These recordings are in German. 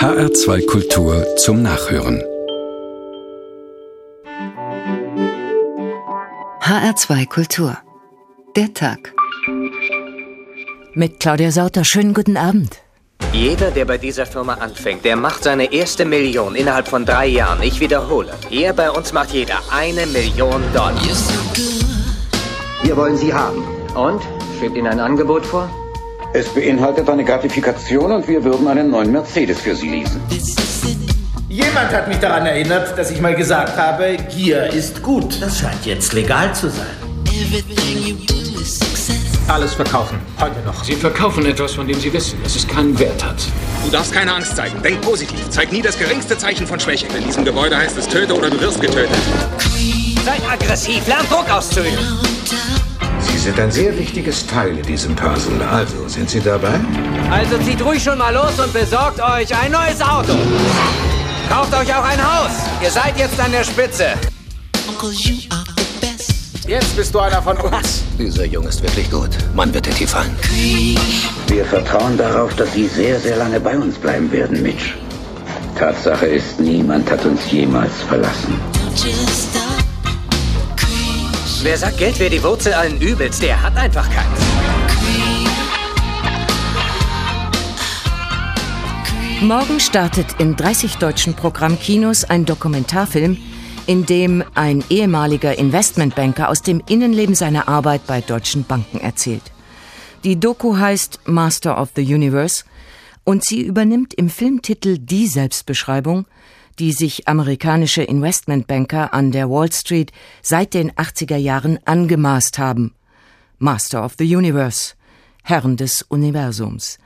HR2 Kultur zum Nachhören. HR2 Kultur. Der Tag. Mit Claudia Sauter. Schönen guten Abend. Jeder, der bei dieser Firma anfängt, der macht seine erste Million innerhalb von drei Jahren. Ich wiederhole. Hier bei uns macht jeder eine Million Dollar. Wir wollen Sie haben. Und? Schwebt Ihnen ein Angebot vor? Es beinhaltet eine Gratifikation und wir würden einen neuen Mercedes für Sie leasen. Jemand hat mich daran erinnert, dass ich mal gesagt habe, Gier ist gut. Das scheint jetzt legal zu sein. Alles verkaufen. Heute noch. Sie verkaufen etwas, von dem Sie wissen, dass es keinen Wert hat. Du darfst keine Angst zeigen. Denk positiv. Zeig nie das geringste Zeichen von Schwäche. In diesem Gebäude heißt es töte oder du wirst getötet. Seid aggressiv, lernt Druck auszuüben. Sie sind ein sehr wichtiges Teil in diesem Puzzle. Also, sind Sie dabei? Also zieht ruhig schon mal los und besorgt euch ein neues Auto. Kauft euch auch ein Haus. Ihr seid jetzt an der Spitze. Jetzt bist du einer von uns. Dieser Junge ist wirklich gut. Man wird dir tief fallen. Wir vertrauen darauf, dass Sie sehr, sehr lange bei uns bleiben werden, Mitch. Tatsache ist, niemand hat uns jemals verlassen. Wer sagt, Geld wäre die Wurzel allen Übels, der hat einfach keins. Morgen startet in 30 deutschen Programmkinos ein Dokumentarfilm, in dem ein ehemaliger Investmentbanker aus dem Innenleben seiner Arbeit bei deutschen Banken erzählt. Die Doku heißt Master of the Universe und sie übernimmt im Filmtitel die Selbstbeschreibung, die sich amerikanische Investmentbanker an der Wall Street seit den 80er Jahren angemaßt haben. Master of the Universe, Herren des Universums.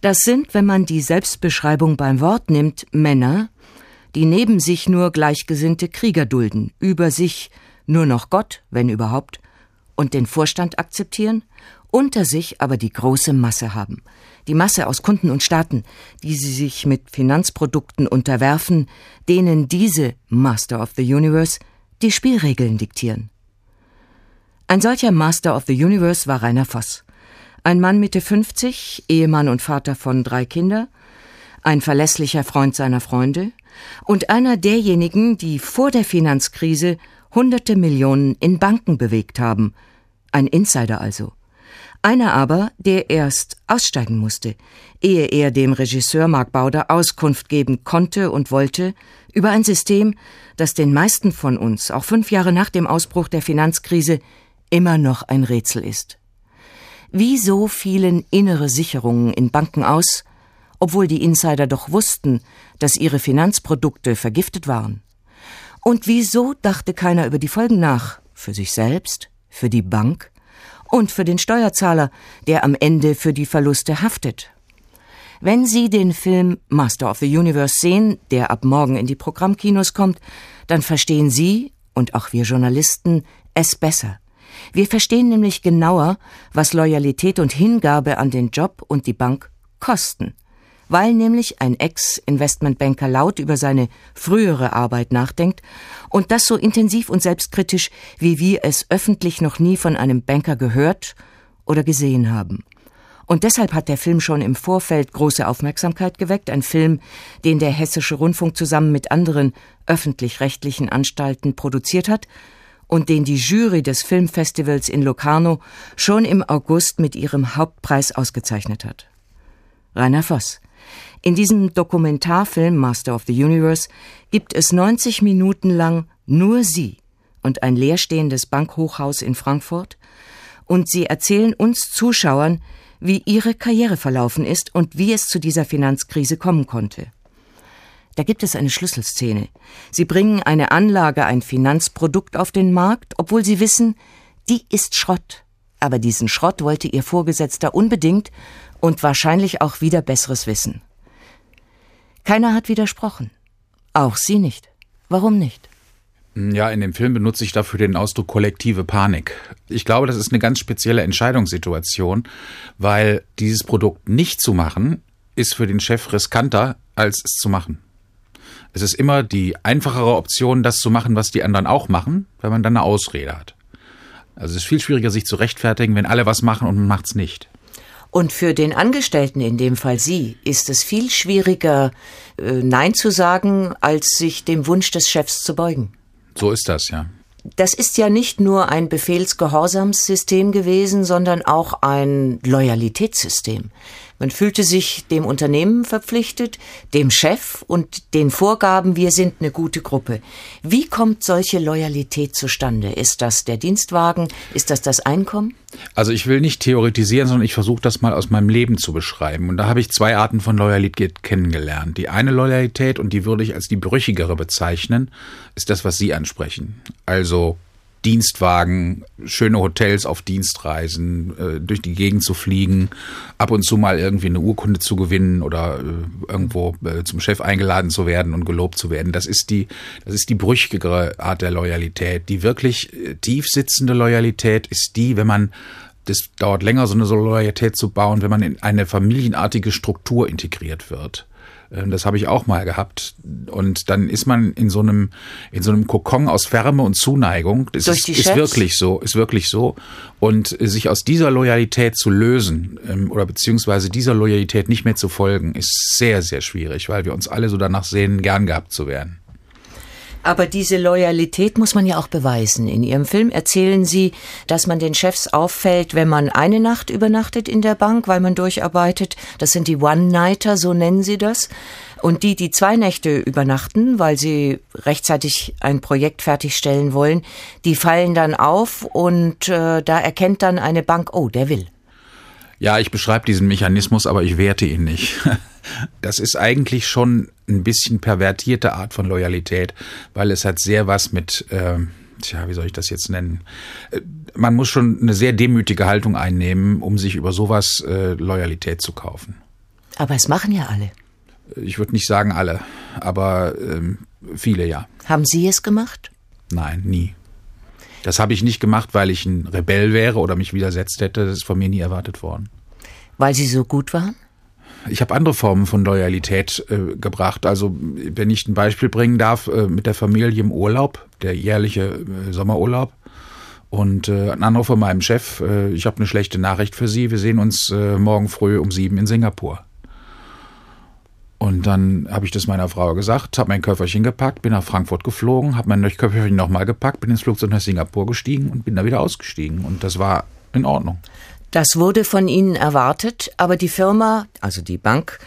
Das sind, wenn man die Selbstbeschreibung beim Wort nimmt, Männer, die neben sich nur gleichgesinnte Krieger dulden, über sich nur noch Gott, wenn überhaupt, und den Vorstand akzeptieren, unter sich aber die große Masse haben. Die Masse aus Kunden und Staaten, die sie sich mit Finanzprodukten unterwerfen, denen diese Master of the Universe die Spielregeln diktieren. Ein solcher Master of the Universe war Rainer Voss. Ein Mann Mitte 50, Ehemann und Vater von drei Kindern, ein verlässlicher Freund seiner Freunde und einer derjenigen, die vor der Finanzkrise hunderte Millionen in Banken bewegt haben. Ein Insider also. Einer aber, der erst aussteigen musste, ehe er dem Regisseur Mark Bauder Auskunft geben konnte und wollte über ein System, das den meisten von uns, auch fünf Jahre nach dem Ausbruch der Finanzkrise, immer noch ein Rätsel ist. Wieso fielen innere Sicherungen in Banken aus, obwohl die Insider doch wussten, dass ihre Finanzprodukte vergiftet waren? Und wieso dachte keiner über die Folgen nach, für sich selbst, für die Bank und für den Steuerzahler, der am Ende für die Verluste haftet? Wenn Sie den Film Master of the Universe sehen, der ab morgen in die Programmkinos kommt, dann verstehen Sie und auch wir Journalisten es besser. Wir verstehen nämlich genauer, was Loyalität und Hingabe an den Job und die Bank kosten. Weil nämlich ein Ex-Investmentbanker laut über seine frühere Arbeit nachdenkt und das so intensiv und selbstkritisch, wie wir es öffentlich noch nie von einem Banker gehört oder gesehen haben. Und deshalb hat der Film schon im Vorfeld große Aufmerksamkeit geweckt, ein Film, den der Hessische Rundfunk zusammen mit anderen öffentlich-rechtlichen Anstalten produziert hat und den die Jury des Filmfestivals in Locarno schon im August mit ihrem Hauptpreis ausgezeichnet hat. Rainer Voss. In diesem Dokumentarfilm Master of the Universe gibt es 90 Minuten lang nur sie und ein leerstehendes Bankhochhaus in Frankfurt, und sie erzählen uns Zuschauern, wie ihre Karriere verlaufen ist und wie es zu dieser Finanzkrise kommen konnte. Da gibt es eine Schlüsselszene. Sie bringen eine Anlage, ein Finanzprodukt auf den Markt, obwohl sie wissen, die ist Schrott. Aber diesen Schrott wollte ihr Vorgesetzter unbedingt und wahrscheinlich auch wieder besseres Wissen. Keiner hat widersprochen. Auch sie nicht. Warum nicht? Ja, in dem Film benutze ich dafür den Ausdruck kollektive Panik. Ich glaube, das ist eine ganz spezielle Entscheidungssituation, weil dieses Produkt nicht zu machen, ist für den Chef riskanter, als es zu machen. Es ist immer die einfachere Option, das zu machen, was die anderen auch machen, weil man dann eine Ausrede hat. Also es ist viel schwieriger, sich zu rechtfertigen, wenn alle was machen und man macht's nicht. Und für den Angestellten, in dem Fall Sie, ist es viel schwieriger, äh, Nein zu sagen, als sich dem Wunsch des Chefs zu beugen. So ist das, ja. Das ist ja nicht nur ein Befehlsgehorsamssystem gewesen, sondern auch ein Loyalitätssystem. Man fühlte sich dem Unternehmen verpflichtet, dem Chef und den Vorgaben, wir sind eine gute Gruppe. Wie kommt solche Loyalität zustande? Ist das der Dienstwagen? Ist das das Einkommen? Also ich will nicht theoretisieren, sondern ich versuche das mal aus meinem Leben zu beschreiben. Und da habe ich zwei Arten von Loyalität kennengelernt. Die eine Loyalität, und die würde ich als die brüchigere bezeichnen, ist das, was Sie ansprechen. Also Dienstwagen, schöne Hotels auf Dienstreisen, äh, durch die Gegend zu fliegen, ab und zu mal irgendwie eine Urkunde zu gewinnen oder äh, irgendwo äh, zum Chef eingeladen zu werden und gelobt zu werden. Das ist die, das ist die brüchigere Art der Loyalität. Die wirklich tief sitzende Loyalität ist die, wenn man das dauert länger, so eine Loyalität zu bauen, wenn man in eine familienartige Struktur integriert wird. Ähm, das habe ich auch mal gehabt. Und dann ist man in so einem, in so einem Kokon aus Wärme und Zuneigung. Das Durch die ist, ist wirklich so, ist wirklich so. Und sich aus dieser Loyalität zu lösen, ähm, oder beziehungsweise dieser Loyalität nicht mehr zu folgen, ist sehr, sehr schwierig, weil wir uns alle so danach sehen, gern gehabt zu werden. Aber diese Loyalität muss man ja auch beweisen. In Ihrem Film erzählen Sie, dass man den Chefs auffällt, wenn man eine Nacht übernachtet in der Bank, weil man durcharbeitet. Das sind die One-Nighter, so nennen Sie das. Und die, die zwei Nächte übernachten, weil sie rechtzeitig ein Projekt fertigstellen wollen, die fallen dann auf und äh, da erkennt dann eine Bank, oh, der will. Ja, ich beschreibe diesen Mechanismus, aber ich werte ihn nicht. Das ist eigentlich schon ein bisschen pervertierte Art von Loyalität, weil es hat sehr was mit, äh, tja, wie soll ich das jetzt nennen? Äh, man muss schon eine sehr demütige Haltung einnehmen, um sich über sowas äh, Loyalität zu kaufen. Aber es machen ja alle. Ich würde nicht sagen alle, aber ähm, viele ja. Haben Sie es gemacht? Nein, nie. Das habe ich nicht gemacht, weil ich ein Rebell wäre oder mich widersetzt hätte. Das ist von mir nie erwartet worden. Weil Sie so gut waren? Ich habe andere Formen von Loyalität äh, gebracht. Also wenn ich ein Beispiel bringen darf, äh, mit der Familie im Urlaub, der jährliche äh, Sommerurlaub. Und äh, ein anderer von meinem Chef, äh, ich habe eine schlechte Nachricht für Sie. Wir sehen uns äh, morgen früh um sieben in Singapur. Und dann habe ich das meiner Frau gesagt, habe mein Köfferchen gepackt, bin nach Frankfurt geflogen, habe mein Köfferchen nochmal gepackt, bin ins Flugzeug nach Singapur gestiegen und bin da wieder ausgestiegen. Und das war in Ordnung. Das wurde von Ihnen erwartet, aber die Firma, also die Bank,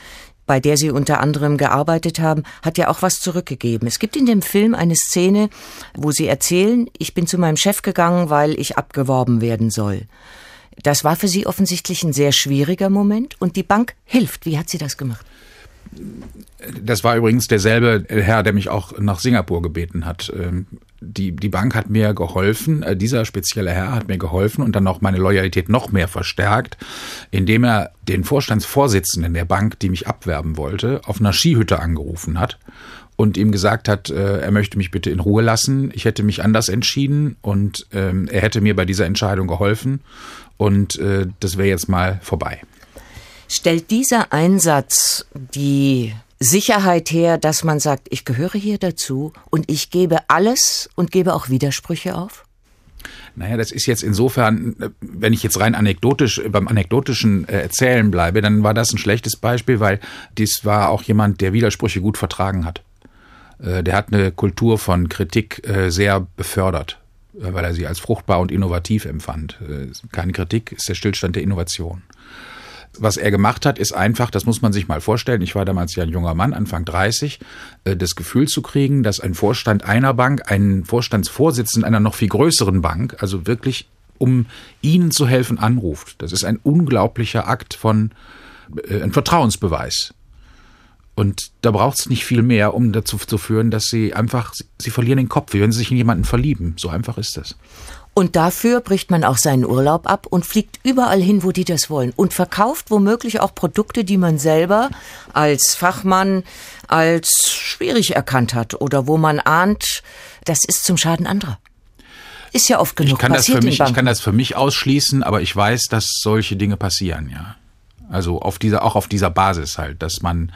bei der Sie unter anderem gearbeitet haben, hat ja auch was zurückgegeben. Es gibt in dem Film eine Szene, wo Sie erzählen, ich bin zu meinem Chef gegangen, weil ich abgeworben werden soll. Das war für Sie offensichtlich ein sehr schwieriger Moment und die Bank hilft. Wie hat sie das gemacht? Das war übrigens derselbe Herr, der mich auch nach Singapur gebeten hat. Ähm, die, die Bank hat mir geholfen, äh, dieser spezielle Herr hat mir geholfen und dann auch meine Loyalität noch mehr verstärkt, indem er den Vorstandsvorsitzenden der Bank, die mich abwerben wollte, auf einer Skihütte angerufen hat und ihm gesagt hat, äh, er möchte mich bitte in Ruhe lassen. Ich hätte mich anders entschieden und ähm, er hätte mir bei dieser Entscheidung geholfen und äh, das wäre jetzt mal vorbei. Stellt dieser Einsatz die Sicherheit her, dass man sagt, ich gehöre hier dazu und ich gebe alles und gebe auch Widersprüche auf? Naja, das ist jetzt insofern, wenn ich jetzt rein anekdotisch beim anekdotischen äh, Erzählen bleibe, dann war das ein schlechtes Beispiel, weil dies war auch jemand, der Widersprüche gut vertragen hat. Äh, der hat eine Kultur von Kritik äh, sehr befördert, weil er sie als fruchtbar und innovativ empfand. Keine Kritik ist der Stillstand der Innovation. Was er gemacht hat, ist einfach, das muss man sich mal vorstellen, ich war damals ja ein junger Mann, Anfang 30, äh, das Gefühl zu kriegen, dass ein Vorstand einer Bank einen Vorstandsvorsitzenden einer noch viel größeren Bank, also wirklich um ihnen zu helfen, anruft. Das ist ein unglaublicher Akt von, äh, ein Vertrauensbeweis. Und da braucht es nicht viel mehr, um dazu zu führen, dass sie einfach, sie, sie verlieren den Kopf, wie wenn sie sich in jemanden verlieben. So einfach ist das. Und dafür bricht man auch seinen Urlaub ab und fliegt überall hin, wo die das wollen. Und verkauft womöglich auch Produkte, die man selber als Fachmann als schwierig erkannt hat oder wo man ahnt, das ist zum Schaden anderer. Ist ja oft genug ich kann passiert das für mich, Ich kann das für mich ausschließen, aber ich weiß, dass solche Dinge passieren, ja. Also auf dieser, auch auf dieser Basis halt, dass man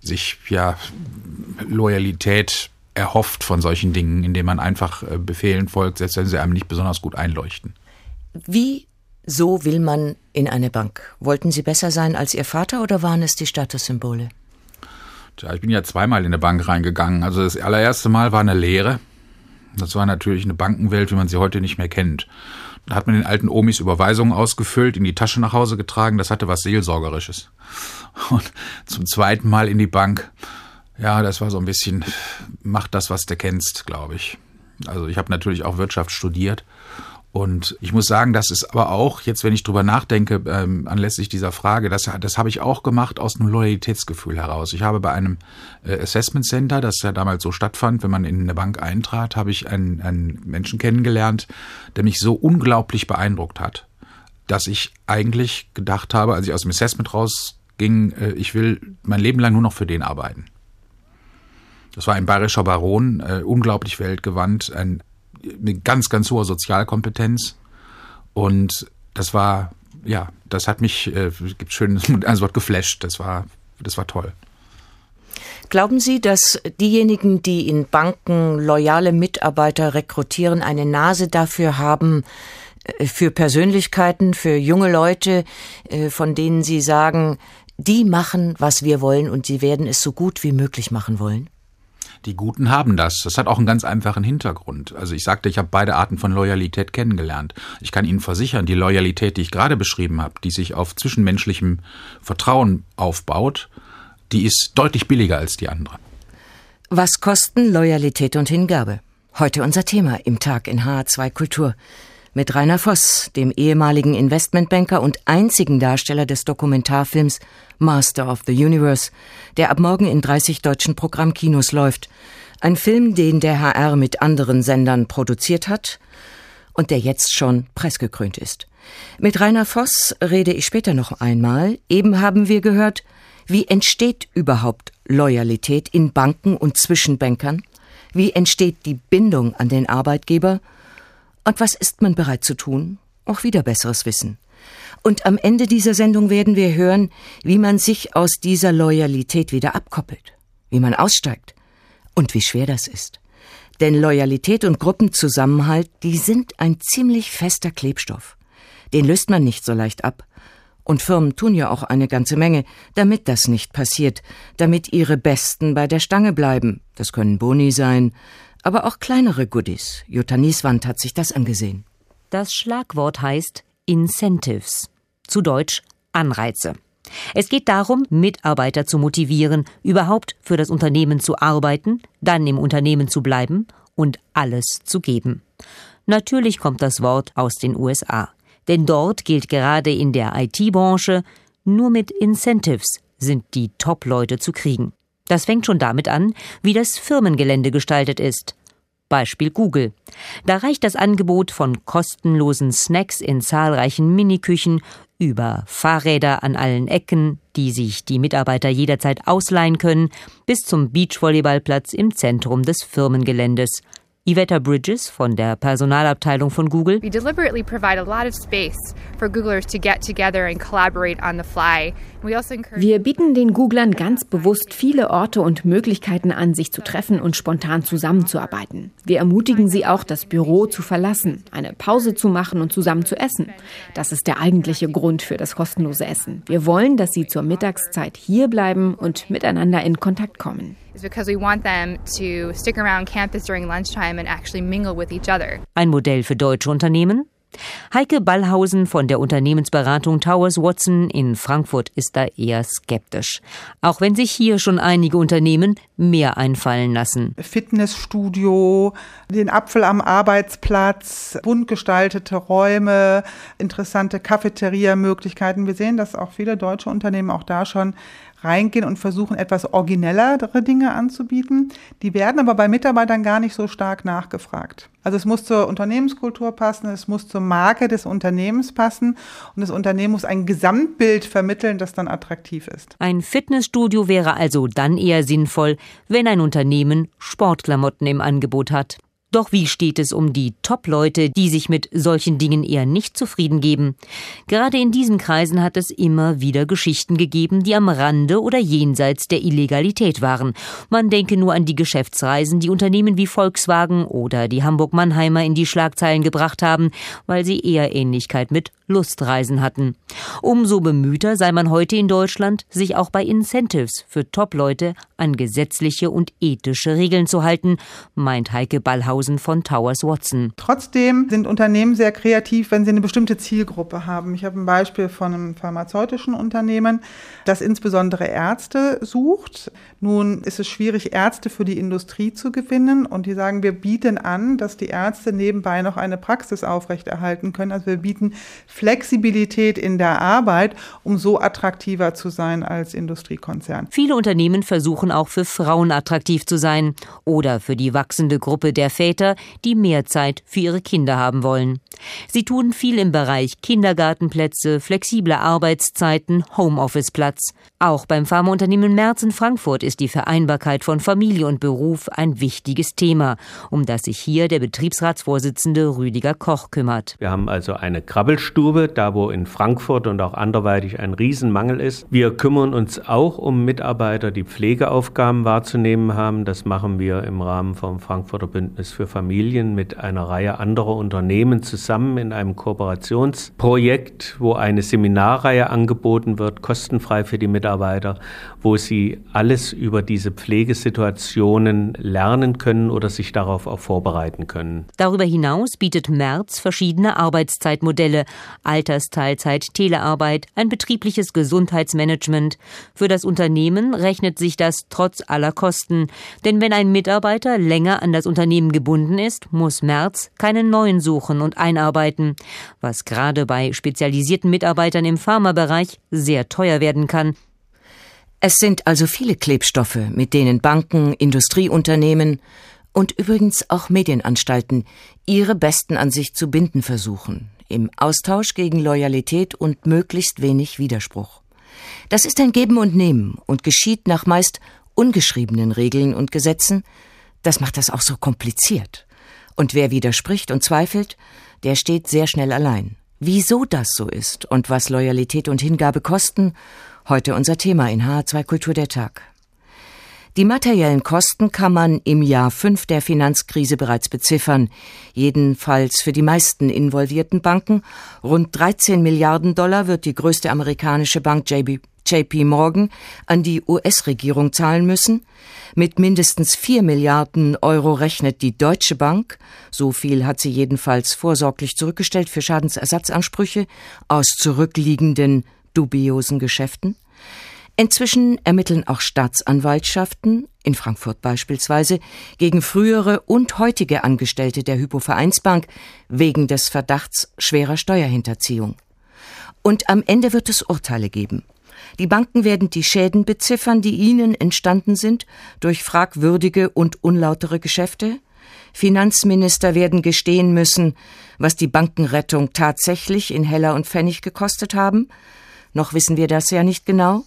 sich ja Loyalität erhofft von solchen Dingen, indem man einfach äh, Befehlen folgt, selbst wenn sie einem nicht besonders gut einleuchten. Wie So will man in eine Bank. Wollten Sie besser sein als Ihr Vater oder waren es die Statussymbole? Tja, ich bin ja zweimal in eine Bank reingegangen. Also das allererste Mal war eine Lehre. Das war natürlich eine Bankenwelt, wie man sie heute nicht mehr kennt. Da hat man den alten Omis Überweisungen ausgefüllt, in die Tasche nach Hause getragen. Das hatte was Seelsorgerisches. Und zum zweiten Mal in die Bank. Ja, das war so ein bisschen, mach das, was du kennst, glaube ich. Also ich habe natürlich auch Wirtschaft studiert und ich muss sagen, das ist aber auch, jetzt wenn ich drüber nachdenke, ähm, anlässlich dieser Frage, das, das habe ich auch gemacht aus einem Loyalitätsgefühl heraus. Ich habe bei einem äh, Assessment Center, das ja damals so stattfand, wenn man in eine Bank eintrat, habe ich einen, einen Menschen kennengelernt, der mich so unglaublich beeindruckt hat, dass ich eigentlich gedacht habe, als ich aus dem Assessment rausging, äh, ich will mein Leben lang nur noch für den arbeiten. Das war ein bayerischer Baron, äh, unglaublich weltgewandt, ein eine ganz, ganz hohe Sozialkompetenz. Und das war, ja, das hat mich, äh, gibt schön ein Wort geflasht. Das war, das war toll. Glauben Sie, dass diejenigen, die in Banken loyale Mitarbeiter rekrutieren, eine Nase dafür haben, äh, für Persönlichkeiten, für junge Leute, äh, von denen Sie sagen, die machen, was wir wollen und sie werden es so gut wie möglich machen wollen? Die Guten haben das. Das hat auch einen ganz einfachen Hintergrund. Also ich sagte, ich habe beide Arten von Loyalität kennengelernt. Ich kann Ihnen versichern, die Loyalität, die ich gerade beschrieben habe, die sich auf zwischenmenschlichem Vertrauen aufbaut, die ist deutlich billiger als die andere. Was kosten Loyalität und Hingabe? Heute unser Thema im Tag in HR2 Kultur mit Rainer Voss, dem ehemaligen Investmentbanker und einzigen Darsteller des Dokumentarfilms Master of the Universe, der ab morgen in 30 deutschen Programmkinos läuft. Ein Film, den der HR mit anderen Sendern produziert hat und der jetzt schon preisgekrönt ist. Mit Rainer Voss rede ich später noch einmal. Eben haben wir gehört, wie entsteht überhaupt Loyalität in Banken und Zwischenbankern? Wie entsteht die Bindung an den Arbeitgeber? Und was ist man bereit zu tun? Auch wieder besseres Wissen. Und am Ende dieser Sendung werden wir hören, wie man sich aus dieser Loyalität wieder abkoppelt, wie man aussteigt und wie schwer das ist. Denn Loyalität und Gruppenzusammenhalt, die sind ein ziemlich fester Klebstoff. Den löst man nicht so leicht ab. Und Firmen tun ja auch eine ganze Menge, damit das nicht passiert, damit ihre Besten bei der Stange bleiben. Das können Boni sein, aber auch kleinere Goodies. Jutta Nieswand hat sich das angesehen. Das Schlagwort heißt Incentives, zu Deutsch Anreize. Es geht darum, Mitarbeiter zu motivieren, überhaupt für das Unternehmen zu arbeiten, dann im Unternehmen zu bleiben und alles zu geben. Natürlich kommt das Wort aus den USA, denn dort gilt gerade in der IT-Branche, nur mit Incentives sind die Top-Leute zu kriegen. Das fängt schon damit an, wie das Firmengelände gestaltet ist. Beispiel Google. Da reicht das Angebot von kostenlosen Snacks in zahlreichen Miniküchen über Fahrräder an allen Ecken, die sich die Mitarbeiter jederzeit ausleihen können, bis zum Beachvolleyballplatz im Zentrum des Firmengeländes. Iveta Bridges von der Personalabteilung von Google. We deliberately provide a lot of space for Googlers to get together and collaborate on the fly. Also Wir bieten den Googlern ganz bewusst viele Orte und Möglichkeiten an, sich zu treffen und spontan zusammenzuarbeiten. Wir ermutigen sie auch, das Büro zu verlassen, eine Pause zu machen und zusammen zu essen. Das ist der eigentliche Grund für das kostenlose Essen. Wir wollen, dass sie zur Mittagszeit hier bleiben und miteinander in Kontakt kommen is because we want them to stick around campus during lunchtime and actually mingle with each other. Ein Modell für deutsche Unternehmen? Heike Ballhausen von der Unternehmensberatung Towers Watson in Frankfurt ist da eher skeptisch. Auch wenn sich hier schon einige Unternehmen mehr einfallen lassen. Fitnessstudio, den Apfel am Arbeitsplatz, bunt gestaltete Räume, interessante Cafeteria-Möglichkeiten. Wir sehen, dass auch viele deutsche Unternehmen auch da schon reingehen und versuchen, etwas originellere Dinge anzubieten. Die werden aber bei Mitarbeitern gar nicht so stark nachgefragt. Also es muss zur Unternehmenskultur passen, es muss zur Marke des Unternehmens passen und das Unternehmen muss ein Gesamtbild vermitteln, das dann attraktiv ist. Ein Fitnessstudio wäre also dann eher sinnvoll, wenn ein Unternehmen Sportklamotten im Angebot hat. Doch wie steht es um die Top-Leute, die sich mit solchen Dingen eher nicht zufrieden geben? Gerade in diesen Kreisen hat es immer wieder Geschichten gegeben, die am Rande oder jenseits der Illegalität waren. Man denke nur an die Geschäftsreisen, die Unternehmen wie Volkswagen oder die Hamburg-Mannheimer in die Schlagzeilen gebracht haben, weil sie eher Ähnlichkeit mit Lustreisen hatten. Umso bemühter sei man heute in Deutschland, sich auch bei Incentives für Top-Leute an gesetzliche und ethische Regeln zu halten, meint Heike Ballhausen von Towers Watson. Trotzdem sind Unternehmen sehr kreativ, wenn sie eine bestimmte Zielgruppe haben. Ich habe ein Beispiel von einem pharmazeutischen Unternehmen, das insbesondere Ärzte sucht. Nun ist es schwierig, Ärzte für die Industrie zu gewinnen und die sagen, wir bieten an, dass die Ärzte nebenbei noch eine Praxis aufrechterhalten können. Also wir bieten Flexibilität in der Arbeit, um so attraktiver zu sein als Industriekonzern. Viele Unternehmen versuchen auch für Frauen attraktiv zu sein oder für die wachsende Gruppe der Väter, die mehr Zeit für ihre Kinder haben wollen. Sie tun viel im Bereich Kindergartenplätze, flexible Arbeitszeiten, Homeoffice-Platz. Auch beim Pharmaunternehmen Merz in Frankfurt ist die Vereinbarkeit von Familie und Beruf ein wichtiges Thema, um das sich hier der Betriebsratsvorsitzende Rüdiger Koch kümmert. Wir haben also eine Krabbelstube, da wo in Frankfurt und auch anderweitig ein Riesenmangel ist. Wir kümmern uns auch um Mitarbeiter, die Pflegeaufgaben wahrzunehmen haben. Das machen wir im Rahmen vom Frankfurter Bündnis für Familien mit einer Reihe anderer Unternehmen zusammen in einem Kooperationsprojekt, wo eine Seminarreihe angeboten wird, kostenfrei für die Mitarbeiter, wo sie alles über diese Pflegesituationen lernen können oder sich darauf auch vorbereiten können. Darüber hinaus bietet Merz verschiedene Arbeitszeitmodelle, Altersteilzeit, Telearbeit, ein betriebliches Gesundheitsmanagement. Für das Unternehmen rechnet sich das trotz aller Kosten, denn wenn ein Mitarbeiter länger an das Unternehmen gebunden ist, muss Merz keinen neuen suchen und einarbeiten, was gerade bei spezialisierten Mitarbeitern im Pharmabereich sehr teuer werden kann. Es sind also viele Klebstoffe, mit denen Banken, Industrieunternehmen und übrigens auch Medienanstalten ihre Besten an sich zu binden versuchen, im Austausch gegen Loyalität und möglichst wenig Widerspruch. Das ist ein Geben und Nehmen und geschieht nach meist ungeschriebenen Regeln und Gesetzen. Das macht das auch so kompliziert. Und wer widerspricht und zweifelt, der steht sehr schnell allein. Wieso das so ist und was Loyalität und Hingabe kosten Heute unser Thema in H2 Kultur der Tag. Die materiellen Kosten kann man im Jahr 5 der Finanzkrise bereits beziffern, jedenfalls für die meisten involvierten Banken. Rund 13 Milliarden Dollar wird die größte amerikanische Bank JB, JP Morgan an die US-Regierung zahlen müssen. Mit mindestens 4 Milliarden Euro rechnet die Deutsche Bank, so viel hat sie jedenfalls vorsorglich zurückgestellt für Schadensersatzansprüche aus zurückliegenden dubiosen Geschäften. Inzwischen ermitteln auch Staatsanwaltschaften, in Frankfurt beispielsweise, gegen frühere und heutige Angestellte der Hypovereinsbank wegen des Verdachts schwerer Steuerhinterziehung. Und am Ende wird es Urteile geben. Die Banken werden die Schäden beziffern, die ihnen entstanden sind durch fragwürdige und unlautere Geschäfte. Finanzminister werden gestehen müssen, was die Bankenrettung tatsächlich in Heller und Pfennig gekostet haben noch wissen wir das ja nicht genau,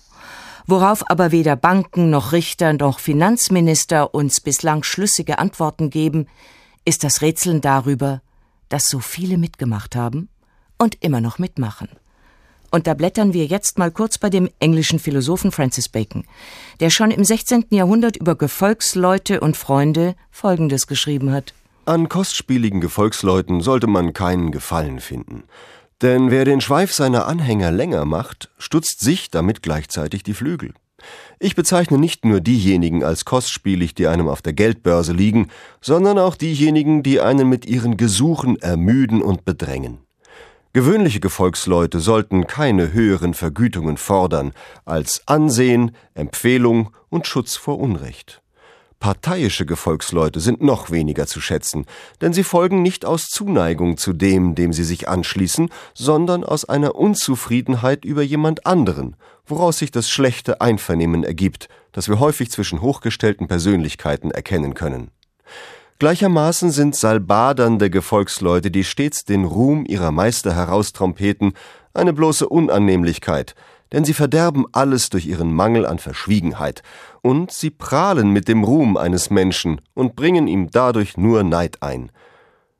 worauf aber weder Banken noch Richter noch Finanzminister uns bislang schlüssige Antworten geben, ist das Rätseln darüber, dass so viele mitgemacht haben und immer noch mitmachen. Und da blättern wir jetzt mal kurz bei dem englischen Philosophen Francis Bacon, der schon im 16. Jahrhundert über Gefolgsleute und Freunde Folgendes geschrieben hat. An kostspieligen Gefolgsleuten sollte man keinen Gefallen finden. Denn wer den Schweif seiner Anhänger länger macht, stutzt sich damit gleichzeitig die Flügel. Ich bezeichne nicht nur diejenigen als kostspielig, die einem auf der Geldbörse liegen, sondern auch diejenigen, die einen mit ihren Gesuchen ermüden und bedrängen. Gewöhnliche Gefolgsleute sollten keine höheren Vergütungen fordern als Ansehen, Empfehlung und Schutz vor Unrecht. Parteiische Gefolgsleute sind noch weniger zu schätzen, denn sie folgen nicht aus Zuneigung zu dem, dem sie sich anschließen, sondern aus einer Unzufriedenheit über jemand anderen, woraus sich das schlechte Einvernehmen ergibt, das wir häufig zwischen hochgestellten Persönlichkeiten erkennen können. Gleichermaßen sind salbadernde Gefolgsleute, die stets den Ruhm ihrer Meister heraustrumpeten, eine bloße Unannehmlichkeit, denn sie verderben alles durch ihren Mangel an Verschwiegenheit, und sie prahlen mit dem Ruhm eines Menschen und bringen ihm dadurch nur Neid ein.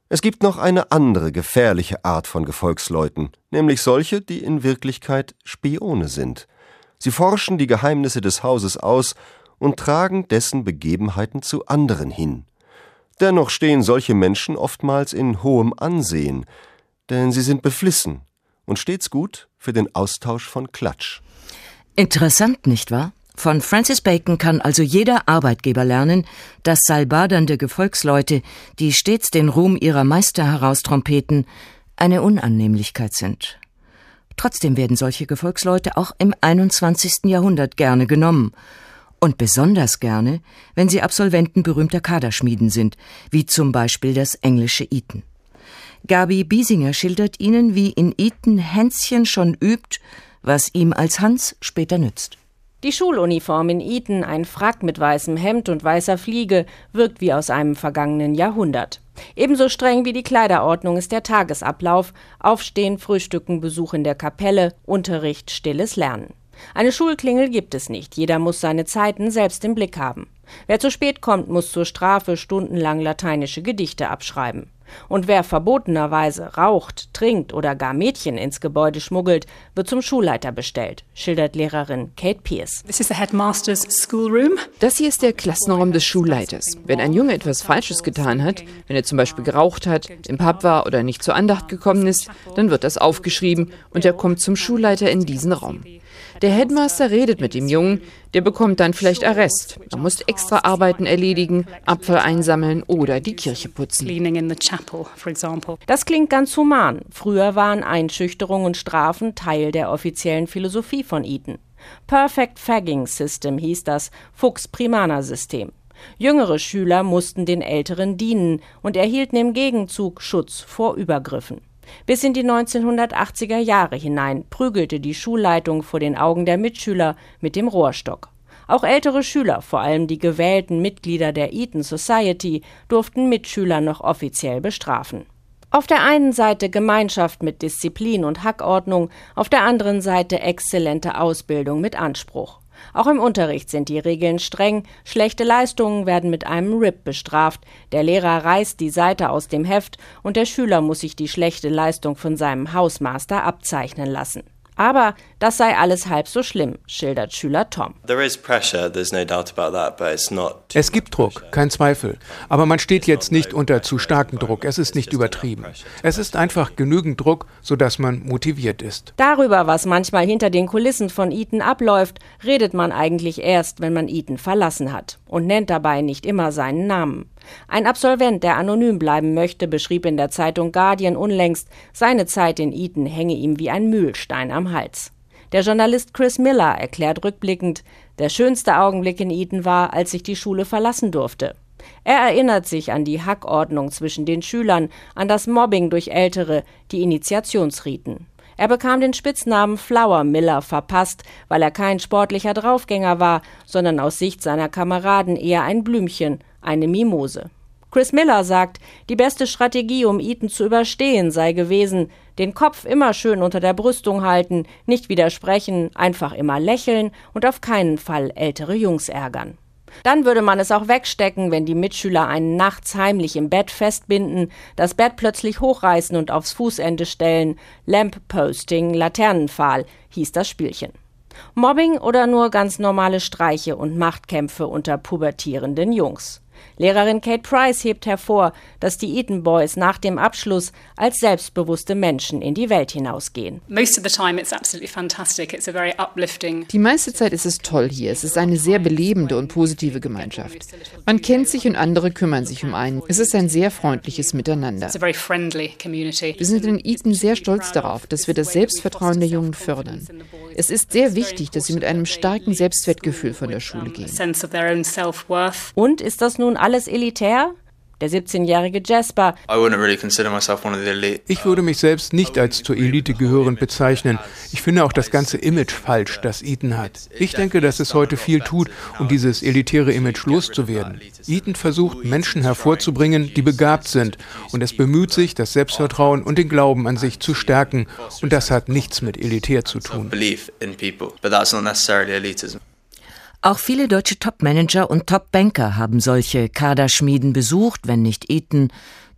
Es gibt noch eine andere gefährliche Art von Gefolgsleuten, nämlich solche, die in Wirklichkeit Spione sind. Sie forschen die Geheimnisse des Hauses aus und tragen dessen Begebenheiten zu anderen hin. Dennoch stehen solche Menschen oftmals in hohem Ansehen, denn sie sind beflissen und stets gut für den Austausch von Klatsch. Interessant, nicht wahr? Von Francis Bacon kann also jeder Arbeitgeber lernen, dass salbadernde Gefolgsleute, die stets den Ruhm ihrer Meister heraustrumpeten, eine Unannehmlichkeit sind. Trotzdem werden solche Gefolgsleute auch im 21. Jahrhundert gerne genommen. Und besonders gerne, wenn sie Absolventen berühmter Kaderschmieden sind, wie zum Beispiel das englische Eton. Gabi Biesinger schildert Ihnen, wie in Eton Hänschen schon übt, was ihm als Hans später nützt. Die Schuluniform in Eton, ein Frack mit weißem Hemd und weißer Fliege, wirkt wie aus einem vergangenen Jahrhundert. Ebenso streng wie die Kleiderordnung ist der Tagesablauf: Aufstehen, Frühstücken, Besuch in der Kapelle, Unterricht, stilles Lernen. Eine Schulklingel gibt es nicht, jeder muss seine Zeiten selbst im Blick haben. Wer zu spät kommt, muss zur Strafe stundenlang lateinische Gedichte abschreiben. Und wer verbotenerweise raucht, trinkt oder gar Mädchen ins Gebäude schmuggelt, wird zum Schulleiter bestellt, schildert Lehrerin Kate Pierce. Das hier ist der Klassenraum des Schulleiters. Wenn ein Junge etwas Falsches getan hat, wenn er zum Beispiel geraucht hat, im Pub war oder nicht zur Andacht gekommen ist, dann wird das aufgeschrieben und er kommt zum Schulleiter in diesen Raum. Der Headmaster redet mit dem Jungen, der bekommt dann vielleicht Arrest. Er muss extra Arbeiten erledigen, Abfall einsammeln oder die Kirche putzen. Das klingt ganz human. Früher waren Einschüchterung und Strafen Teil der offiziellen Philosophie von Eton. Perfect Fagging System hieß das Fuchs-Primaner-System. Jüngere Schüler mussten den Älteren dienen und erhielten im Gegenzug Schutz vor Übergriffen. Bis in die 1980er Jahre hinein prügelte die Schulleitung vor den Augen der Mitschüler mit dem Rohrstock. Auch ältere Schüler, vor allem die gewählten Mitglieder der Eton Society, durften Mitschüler noch offiziell bestrafen. Auf der einen Seite Gemeinschaft mit Disziplin und Hackordnung, auf der anderen Seite exzellente Ausbildung mit Anspruch. Auch im Unterricht sind die Regeln streng, schlechte Leistungen werden mit einem RIP bestraft, der Lehrer reißt die Seite aus dem Heft und der Schüler muss sich die schlechte Leistung von seinem Hausmaster abzeichnen lassen. Aber das sei alles halb so schlimm, schildert Schüler Tom. Es gibt Druck, kein Zweifel. Aber man steht jetzt nicht unter zu starkem Druck. Es ist nicht übertrieben. Es ist einfach genügend Druck, sodass man motiviert ist. Darüber, was manchmal hinter den Kulissen von Eton abläuft, redet man eigentlich erst, wenn man Eton verlassen hat und nennt dabei nicht immer seinen Namen. Ein Absolvent, der anonym bleiben möchte, beschrieb in der Zeitung Guardian unlängst, seine Zeit in Eton hänge ihm wie ein Mühlstein am Hals. Der Journalist Chris Miller erklärt rückblickend, der schönste Augenblick in Eton war, als ich die Schule verlassen durfte. Er erinnert sich an die Hackordnung zwischen den Schülern, an das Mobbing durch Ältere, die Initiationsriten. Er bekam den Spitznamen Flower Miller verpasst, weil er kein sportlicher Draufgänger war, sondern aus Sicht seiner Kameraden eher ein Blümchen, eine Mimose. Chris Miller sagt, die beste Strategie, um Eton zu überstehen, sei gewesen, den Kopf immer schön unter der Brüstung halten, nicht widersprechen, einfach immer lächeln und auf keinen Fall ältere Jungs ärgern. Dann würde man es auch wegstecken, wenn die Mitschüler einen nachts heimlich im Bett festbinden, das Bett plötzlich hochreißen und aufs Fußende stellen. Lampposting, Laternenpfahl hieß das Spielchen. Mobbing oder nur ganz normale Streiche und Machtkämpfe unter pubertierenden Jungs. Lehrerin Kate Price hebt hervor, dass die Eton Boys nach dem Abschluss als selbstbewusste Menschen in die Welt hinausgehen. Die meiste Zeit ist es toll hier. Es ist eine sehr belebende und positive Gemeinschaft. Man kennt sich und andere kümmern sich um einen. Es ist ein sehr freundliches Miteinander. Wir sind in Eton sehr stolz darauf, dass wir das Selbstvertrauen der Jungen fördern. Es ist sehr wichtig, dass sie mit einem starken Selbstwertgefühl von der Schule gehen. Und ist das nun alles elitär? Der 17-jährige Jasper. Ich würde mich selbst nicht als zur Elite gehörend bezeichnen. Ich finde auch das ganze Image falsch, das Eaton hat. Ich denke, dass es heute viel tut, um dieses elitäre Image loszuwerden. Eaton versucht, Menschen hervorzubringen, die begabt sind. Und es bemüht sich, das Selbstvertrauen und den Glauben an sich zu stärken. Und das hat nichts mit elitär zu tun. Auch viele deutsche Topmanager und Topbanker haben solche Kaderschmieden besucht, wenn nicht Eton,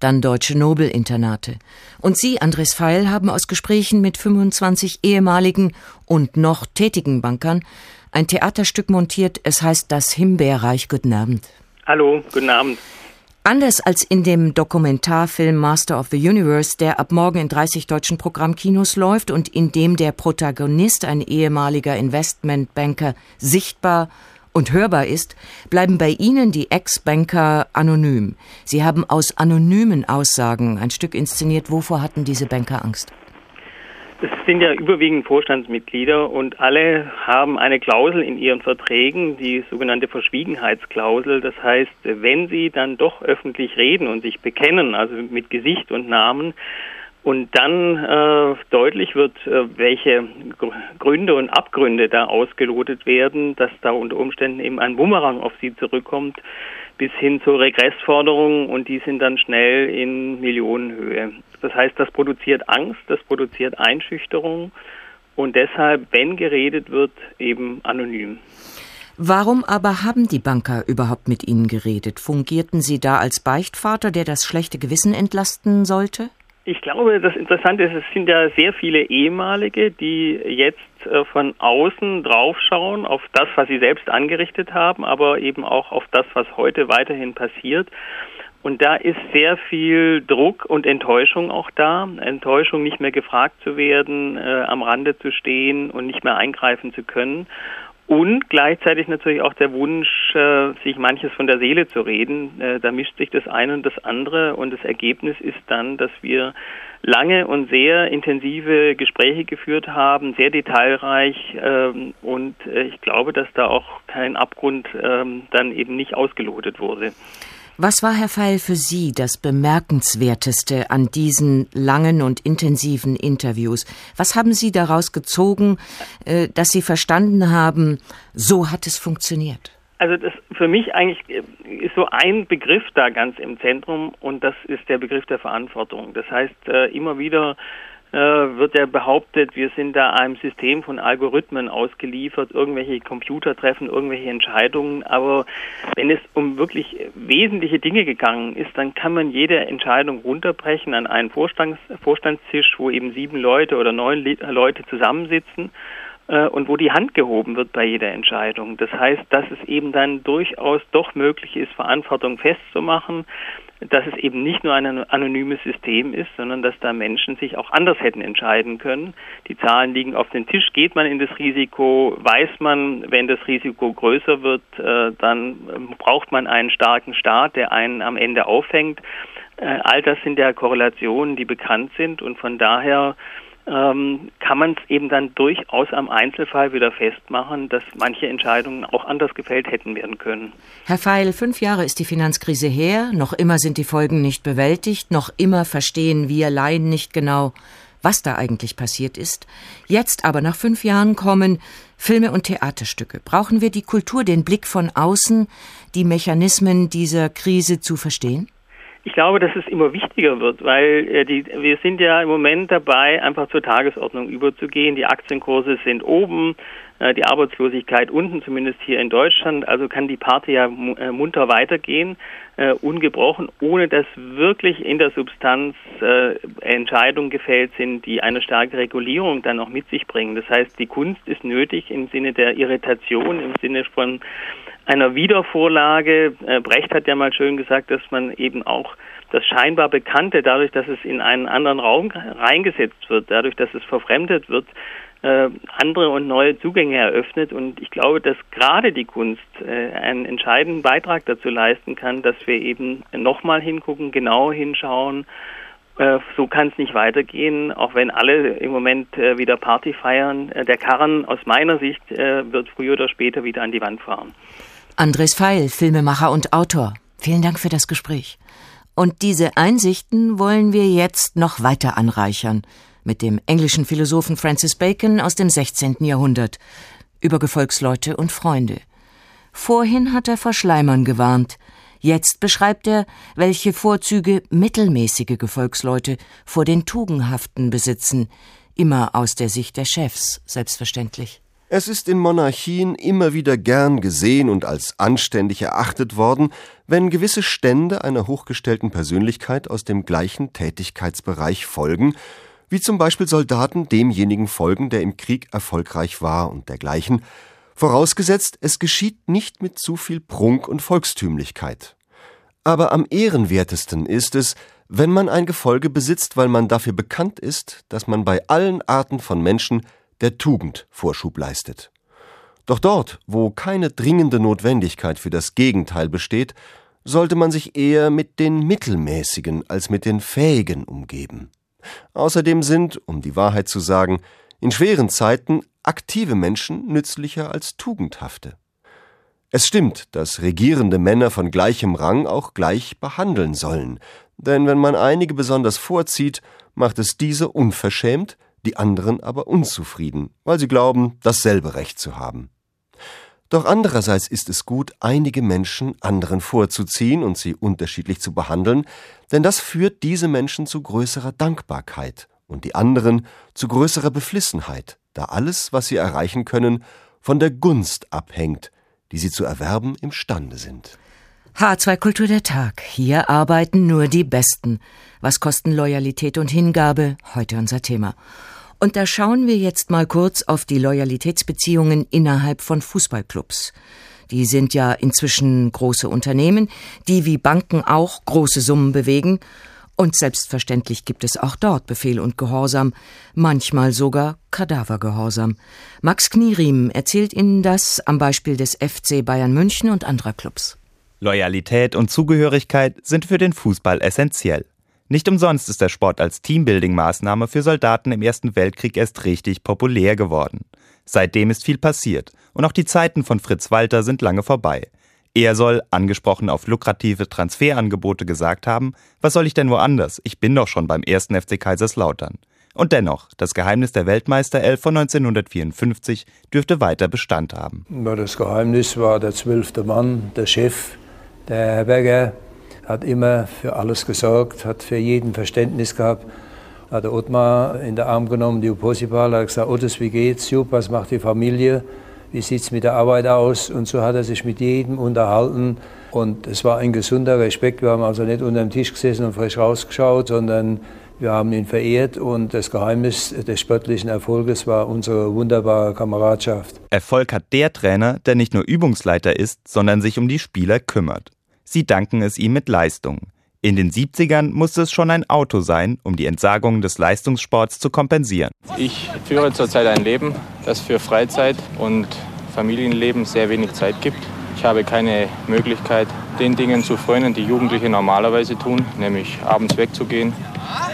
dann deutsche Nobelinternate. Und Sie, Andres Feil, haben aus Gesprächen mit 25 ehemaligen und noch tätigen Bankern ein Theaterstück montiert. Es heißt Das Himbeerreich. Guten Abend. Hallo, guten Abend. Anders als in dem Dokumentarfilm Master of the Universe, der ab morgen in 30 deutschen Programmkinos läuft und in dem der Protagonist, ein ehemaliger Investmentbanker, sichtbar und hörbar ist, bleiben bei Ihnen die Ex-Banker anonym. Sie haben aus anonymen Aussagen ein Stück inszeniert. Wovor hatten diese Banker Angst? Es sind ja überwiegend Vorstandsmitglieder und alle haben eine Klausel in ihren Verträgen, die sogenannte Verschwiegenheitsklausel. Das heißt, wenn sie dann doch öffentlich reden und sich bekennen, also mit Gesicht und Namen, und dann äh, deutlich wird, äh, welche Gründe und Abgründe da ausgelotet werden, dass da unter Umständen eben ein Bumerang auf sie zurückkommt, bis hin zur Regressforderung und die sind dann schnell in Millionenhöhe. Das heißt, das produziert Angst, das produziert Einschüchterung und deshalb, wenn geredet wird, eben anonym. Warum aber haben die Banker überhaupt mit Ihnen geredet? Fungierten Sie da als Beichtvater, der das schlechte Gewissen entlasten sollte? Ich glaube, das Interessante ist, es sind ja sehr viele ehemalige, die jetzt äh, von außen draufschauen auf das, was sie selbst angerichtet haben, aber eben auch auf das, was heute weiterhin passiert. Und da ist sehr viel Druck und Enttäuschung auch da. Enttäuschung, nicht mehr gefragt zu werden, äh, am Rande zu stehen und nicht mehr eingreifen zu können. Und gleichzeitig natürlich auch der Wunsch, äh, sich manches von der Seele zu reden. Äh, da mischt sich das eine und das andere und das Ergebnis ist dann, dass wir lange und sehr intensive Gespräche geführt haben, sehr detailreich ähm, und äh, ich glaube, dass da auch kein Abgrund ähm, dann eben nicht ausgelotet wurde. Was war, Herr Feil, für Sie das Bemerkenswerteste an diesen langen und intensiven Interviews? Was haben Sie daraus gezogen, äh, dass Sie verstanden haben, so hat es funktioniert? Also das für mich eigentlich äh, ist so ein Begriff da ganz im Zentrum und das ist der Begriff der Verantwortung. Das heißt, äh, immer wieder wird ja behauptet, wir sind da einem System von Algorithmen ausgeliefert, irgendwelche Computer treffen irgendwelche Entscheidungen, aber wenn es um wirklich wesentliche Dinge gegangen ist, dann kann man jede Entscheidung runterbrechen an einen Vorstands Vorstandstisch, wo eben sieben Leute oder neun Leute zusammensitzen. äh, und wo die Hand gehoben wird bei jeder Entscheidung. Das heißt, dass es eben dann durchaus doch möglich ist, Verantwortung festzumachen, dass es eben nicht nur ein anonymes System ist, sondern dass da Menschen sich auch anders hätten entscheiden können. Die Zahlen liegen auf dem Tisch, geht man in das Risiko, weiß man, wenn das Risiko größer wird, äh, dann braucht man einen starken Staat, der einen am Ende auffängt. Äh, all das sind ja Korrelationen, die bekannt sind und von daher ähm, kann man es eben dann durchaus am Einzelfall wieder festmachen, dass manche Entscheidungen auch anders gefällt hätten werden können. Herr Feil, fünf Jahre ist die Finanzkrise her, noch immer sind die Folgen nicht bewältigt, noch immer verstehen wir Laien nicht genau, was da eigentlich passiert ist. Jetzt aber nach fünf Jahren kommen Filme und Theaterstücke. Brauchen wir die Kultur, den Blick von außen, die Mechanismen dieser Krise zu verstehen? Ich glaube, dass es immer wichtiger wird, weil äh, die, wir sind ja im Moment dabei, einfach zur Tagesordnung überzugehen. Die Aktienkurse sind oben, äh, die Arbeitslosigkeit unten, zumindest hier in Deutschland. Also kann die Party ja äh, munter weitergehen, äh, ungebrochen, ohne dass wirklich in der Substanz äh, Entscheidungen gefällt sind, die eine starke Regulierung dann auch mit sich bringen. Das heißt, die Kunst ist nötig im Sinne der Irritation, im Sinne von einer Wiedervorlage. Äh, Brecht hat ja mal schön gesagt, dass man eben auch das scheinbar Bekannte, dadurch, dass es in einen anderen Raum reingesetzt wird, dadurch, dass es verfremdet wird, äh, andere und neue Zugänge eröffnet. Und ich glaube, dass gerade die Kunst äh, einen entscheidenden Beitrag dazu leisten kann, dass wir eben nochmal hingucken, genau hinschauen. Äh, so kann es nicht weitergehen, auch wenn alle im Moment wieder Party feiern. Der Karren aus meiner Sicht wird früher oder später wieder an die Wand fahren. Andres Feil, Filmemacher und Autor. Vielen Dank für das Gespräch. Und diese Einsichten wollen wir jetzt noch weiter anreichern mit dem englischen Philosophen Francis Bacon aus dem 16. Jahrhundert über Gefolgsleute und Freunde. Vorhin hat er vor Schleimern gewarnt, jetzt beschreibt er, welche Vorzüge mittelmäßige Gefolgsleute vor den Tugendhaften besitzen, immer aus der Sicht der Chefs, selbstverständlich. Es ist in Monarchien immer wieder gern gesehen und als anständig erachtet worden, wenn gewisse Stände einer hochgestellten Persönlichkeit aus dem gleichen Tätigkeitsbereich folgen, wie zum Beispiel Soldaten demjenigen folgen, der im Krieg erfolgreich war und dergleichen, vorausgesetzt, es geschieht nicht mit zu viel Prunk und Volkstümlichkeit. Aber am ehrenwertesten ist es, wenn man ein Gefolge besitzt, weil man dafür bekannt ist, dass man bei allen Arten von Menschen der Tugend Vorschub leistet. Doch dort, wo keine dringende Notwendigkeit für das Gegenteil besteht, sollte man sich eher mit den Mittelmäßigen als mit den Fähigen umgeben. Außerdem sind, um die Wahrheit zu sagen, in schweren Zeiten aktive Menschen nützlicher als tugendhafte. Es stimmt, dass regierende Männer von gleichem Rang auch gleich behandeln sollen, denn wenn man einige besonders vorzieht, macht es diese unverschämt, die anderen aber unzufrieden, weil sie glauben, dasselbe Recht zu haben. Doch andererseits ist es gut, einige Menschen anderen vorzuziehen und sie unterschiedlich zu behandeln, denn das führt diese Menschen zu größerer Dankbarkeit und die anderen zu größerer Beflissenheit, da alles, was sie erreichen können, von der Gunst abhängt, die sie zu erwerben imstande sind. H2 Kultur der Tag. Hier arbeiten nur die Besten. Was kosten Loyalität und Hingabe? Heute unser Thema. Und da schauen wir jetzt mal kurz auf die Loyalitätsbeziehungen innerhalb von Fußballclubs. Die sind ja inzwischen große Unternehmen, die wie Banken auch große Summen bewegen. Und selbstverständlich gibt es auch dort Befehl und Gehorsam, manchmal sogar Kadavergehorsam. Max Knieriem erzählt Ihnen das am Beispiel des FC Bayern München und anderer Clubs. Loyalität und Zugehörigkeit sind für den Fußball essentiell. Nicht umsonst ist der Sport als Teambuilding-Maßnahme für Soldaten im Ersten Weltkrieg erst richtig populär geworden. Seitdem ist viel passiert und auch die Zeiten von Fritz Walter sind lange vorbei. Er soll, angesprochen auf lukrative Transferangebote, gesagt haben, was soll ich denn woanders? Ich bin doch schon beim ersten FC Kaiserslautern. Und dennoch, das Geheimnis der Weltmeisterelf von 1954 dürfte weiter Bestand haben. Das Geheimnis war der zwölfte Mann, der Chef, der Herr Berger, hat immer für alles gesorgt, hat für jeden Verständnis gehabt. Hat der Ottmar in den Arm genommen, die Uposipal, hat gesagt, Ottes, wie geht's? Jupp, was macht die Familie? Wie sieht's mit der Arbeit aus? Und so hat er sich mit jedem unterhalten. Und es war ein gesunder Respekt. Wir haben also nicht unter dem Tisch gesessen und frisch rausgeschaut, sondern wir haben ihn verehrt und das Geheimnis des sportlichen Erfolges war unsere wunderbare Kameradschaft. Erfolg hat der Trainer, der nicht nur Übungsleiter ist, sondern sich um die Spieler kümmert. Sie danken es ihm mit Leistung. In den 70ern musste es schon ein Auto sein, um die Entsagung des Leistungssports zu kompensieren. Ich führe zurzeit ein Leben, das für Freizeit und Familienleben sehr wenig Zeit gibt. Ich habe keine Möglichkeit, den Dingen zu frönen, die Jugendliche normalerweise tun, nämlich abends wegzugehen,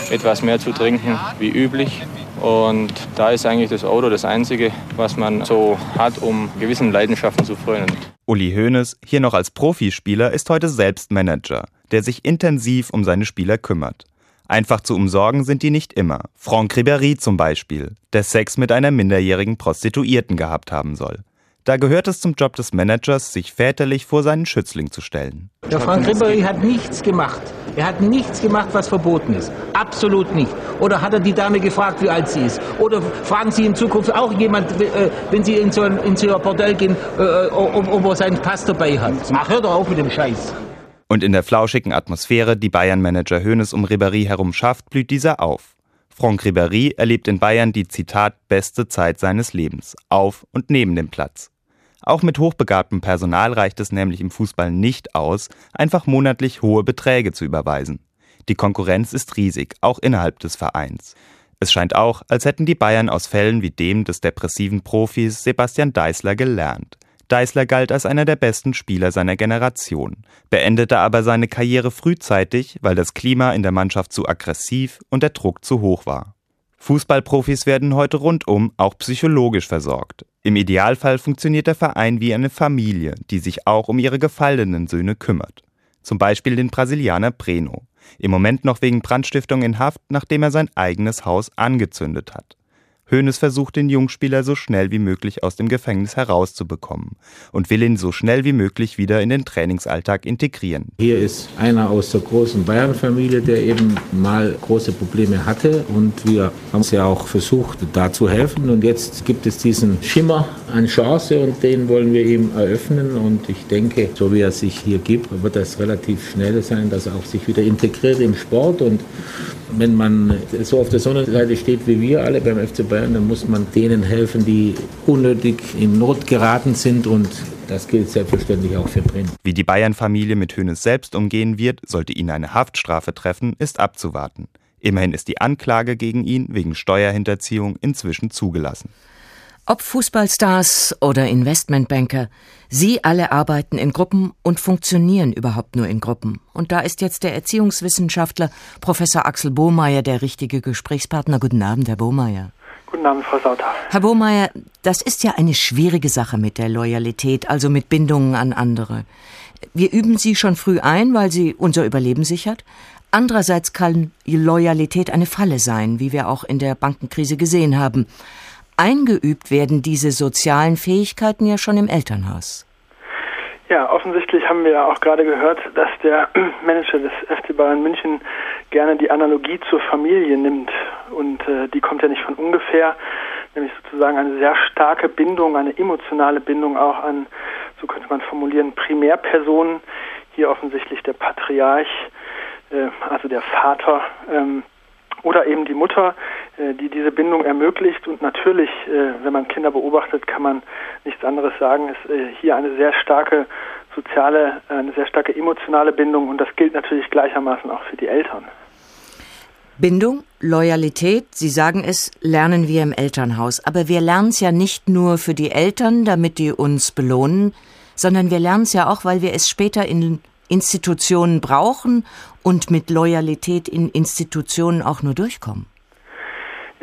etwas mehr zu trinken wie üblich und da ist eigentlich das Auto das Einzige, was man so hat, um gewissen Leidenschaften zu frönen. Uli Hoeneß, hier noch als Profispieler, ist heute selbst Manager, der sich intensiv um seine Spieler kümmert. Einfach zu umsorgen sind die nicht immer. Franck Ribéry zum Beispiel, der Sex mit einer minderjährigen Prostituierten gehabt haben soll. Da gehört es zum Job des Managers, sich väterlich vor seinen Schützling zu stellen. Der Frank Ribery hat nichts gemacht. Er hat nichts gemacht, was verboten ist. Absolut nicht. Oder hat er die Dame gefragt, wie alt sie ist? Oder fragen Sie in Zukunft auch jemand, äh, wenn Sie in so ein, in so ein Bordell gehen, äh, ob, ob er seinen Pass dabei hat? Ach, hör doch auf mit dem Scheiß. Und in der flauschigen Atmosphäre, die Bayern-Manager Hoeneß um Ribéry herum schafft, blüht dieser auf. Franck Ribéry erlebt in Bayern die Zitat beste Zeit seines Lebens, auf und neben dem Platz. Auch mit hochbegabtem Personal reicht es nämlich im Fußball nicht aus, einfach monatlich hohe Beträge zu überweisen. Die Konkurrenz ist riesig, auch innerhalb des Vereins. Es scheint auch, als hätten die Bayern aus Fällen wie dem des depressiven Profis Sebastian Deißler gelernt. Deißler galt als einer der besten Spieler seiner Generation, beendete aber seine Karriere frühzeitig, weil das Klima in der Mannschaft zu aggressiv und der Druck zu hoch war. Fußballprofis werden heute rundum auch psychologisch versorgt. Im Idealfall funktioniert der Verein wie eine Familie, die sich auch um ihre gefallenen Söhne kümmert. Zum Beispiel den Brasilianer Breno. Im Moment noch wegen Brandstiftung in Haft, nachdem er sein eigenes Haus angezündet hat. Hoeneß versucht den Jungspieler so schnell wie möglich aus dem Gefängnis herauszubekommen und will ihn so schnell wie möglich wieder in den Trainingsalltag integrieren. Hier ist einer aus der großen Bayern-Familie, der eben mal große Probleme hatte und wir haben es ja auch versucht, da zu helfen. Und jetzt gibt es diesen Schimmer an Chance und den wollen wir ihm eröffnen. Und ich denke, so wie er sich hier gibt, wird das relativ schnell sein, dass er auch sich wieder integriert im Sport. Und wenn man so auf der Sonnenseite steht wie wir alle beim FC Bayern, dann muss man denen helfen, die unnötig in Not geraten sind und das gilt selbstverständlich auch für Bremen. Wie die Bayern-Familie mit Hönes selbst umgehen wird, sollte ihn eine Haftstrafe treffen, ist abzuwarten. Immerhin ist die Anklage gegen ihn wegen Steuerhinterziehung inzwischen zugelassen. Ob Fußballstars oder Investmentbanker, sie alle arbeiten in Gruppen und funktionieren überhaupt nur in Gruppen. Und da ist jetzt der Erziehungswissenschaftler Professor Axel Bohmeier der richtige Gesprächspartner. Guten Abend, Herr Bohmeier. Guten Abend, Frau Sauter. Herr Bohmeier, das ist ja eine schwierige Sache mit der Loyalität, also mit Bindungen an andere. Wir üben sie schon früh ein, weil sie unser Überleben sichert. Andererseits kann Loyalität eine Falle sein, wie wir auch in der Bankenkrise gesehen haben eingeübt werden diese sozialen Fähigkeiten ja schon im Elternhaus. Ja, offensichtlich haben wir ja auch gerade gehört, dass der Manager des FC Bayern München gerne die Analogie zur Familie nimmt. Und äh, die kommt ja nicht von ungefähr, nämlich sozusagen eine sehr starke Bindung, eine emotionale Bindung auch an, so könnte man formulieren, Primärpersonen. Hier offensichtlich der Patriarch, äh, also der Vater. Ähm, oder eben die Mutter, die diese Bindung ermöglicht. Und natürlich, äh, wenn man Kinder beobachtet, kann man nichts anderes sagen, ist äh, hier eine sehr starke soziale, eine sehr starke emotionale Bindung und das gilt natürlich gleichermaßen auch für die Eltern. Bindung, Loyalität, Sie sagen es, lernen wir im Elternhaus. Aber wir lernen es ja nicht nur für die Eltern, damit die uns belohnen, sondern wir lernen es ja auch, weil wir es später in Institutionen brauchen und mit Loyalität in Institutionen auch nur durchkommen?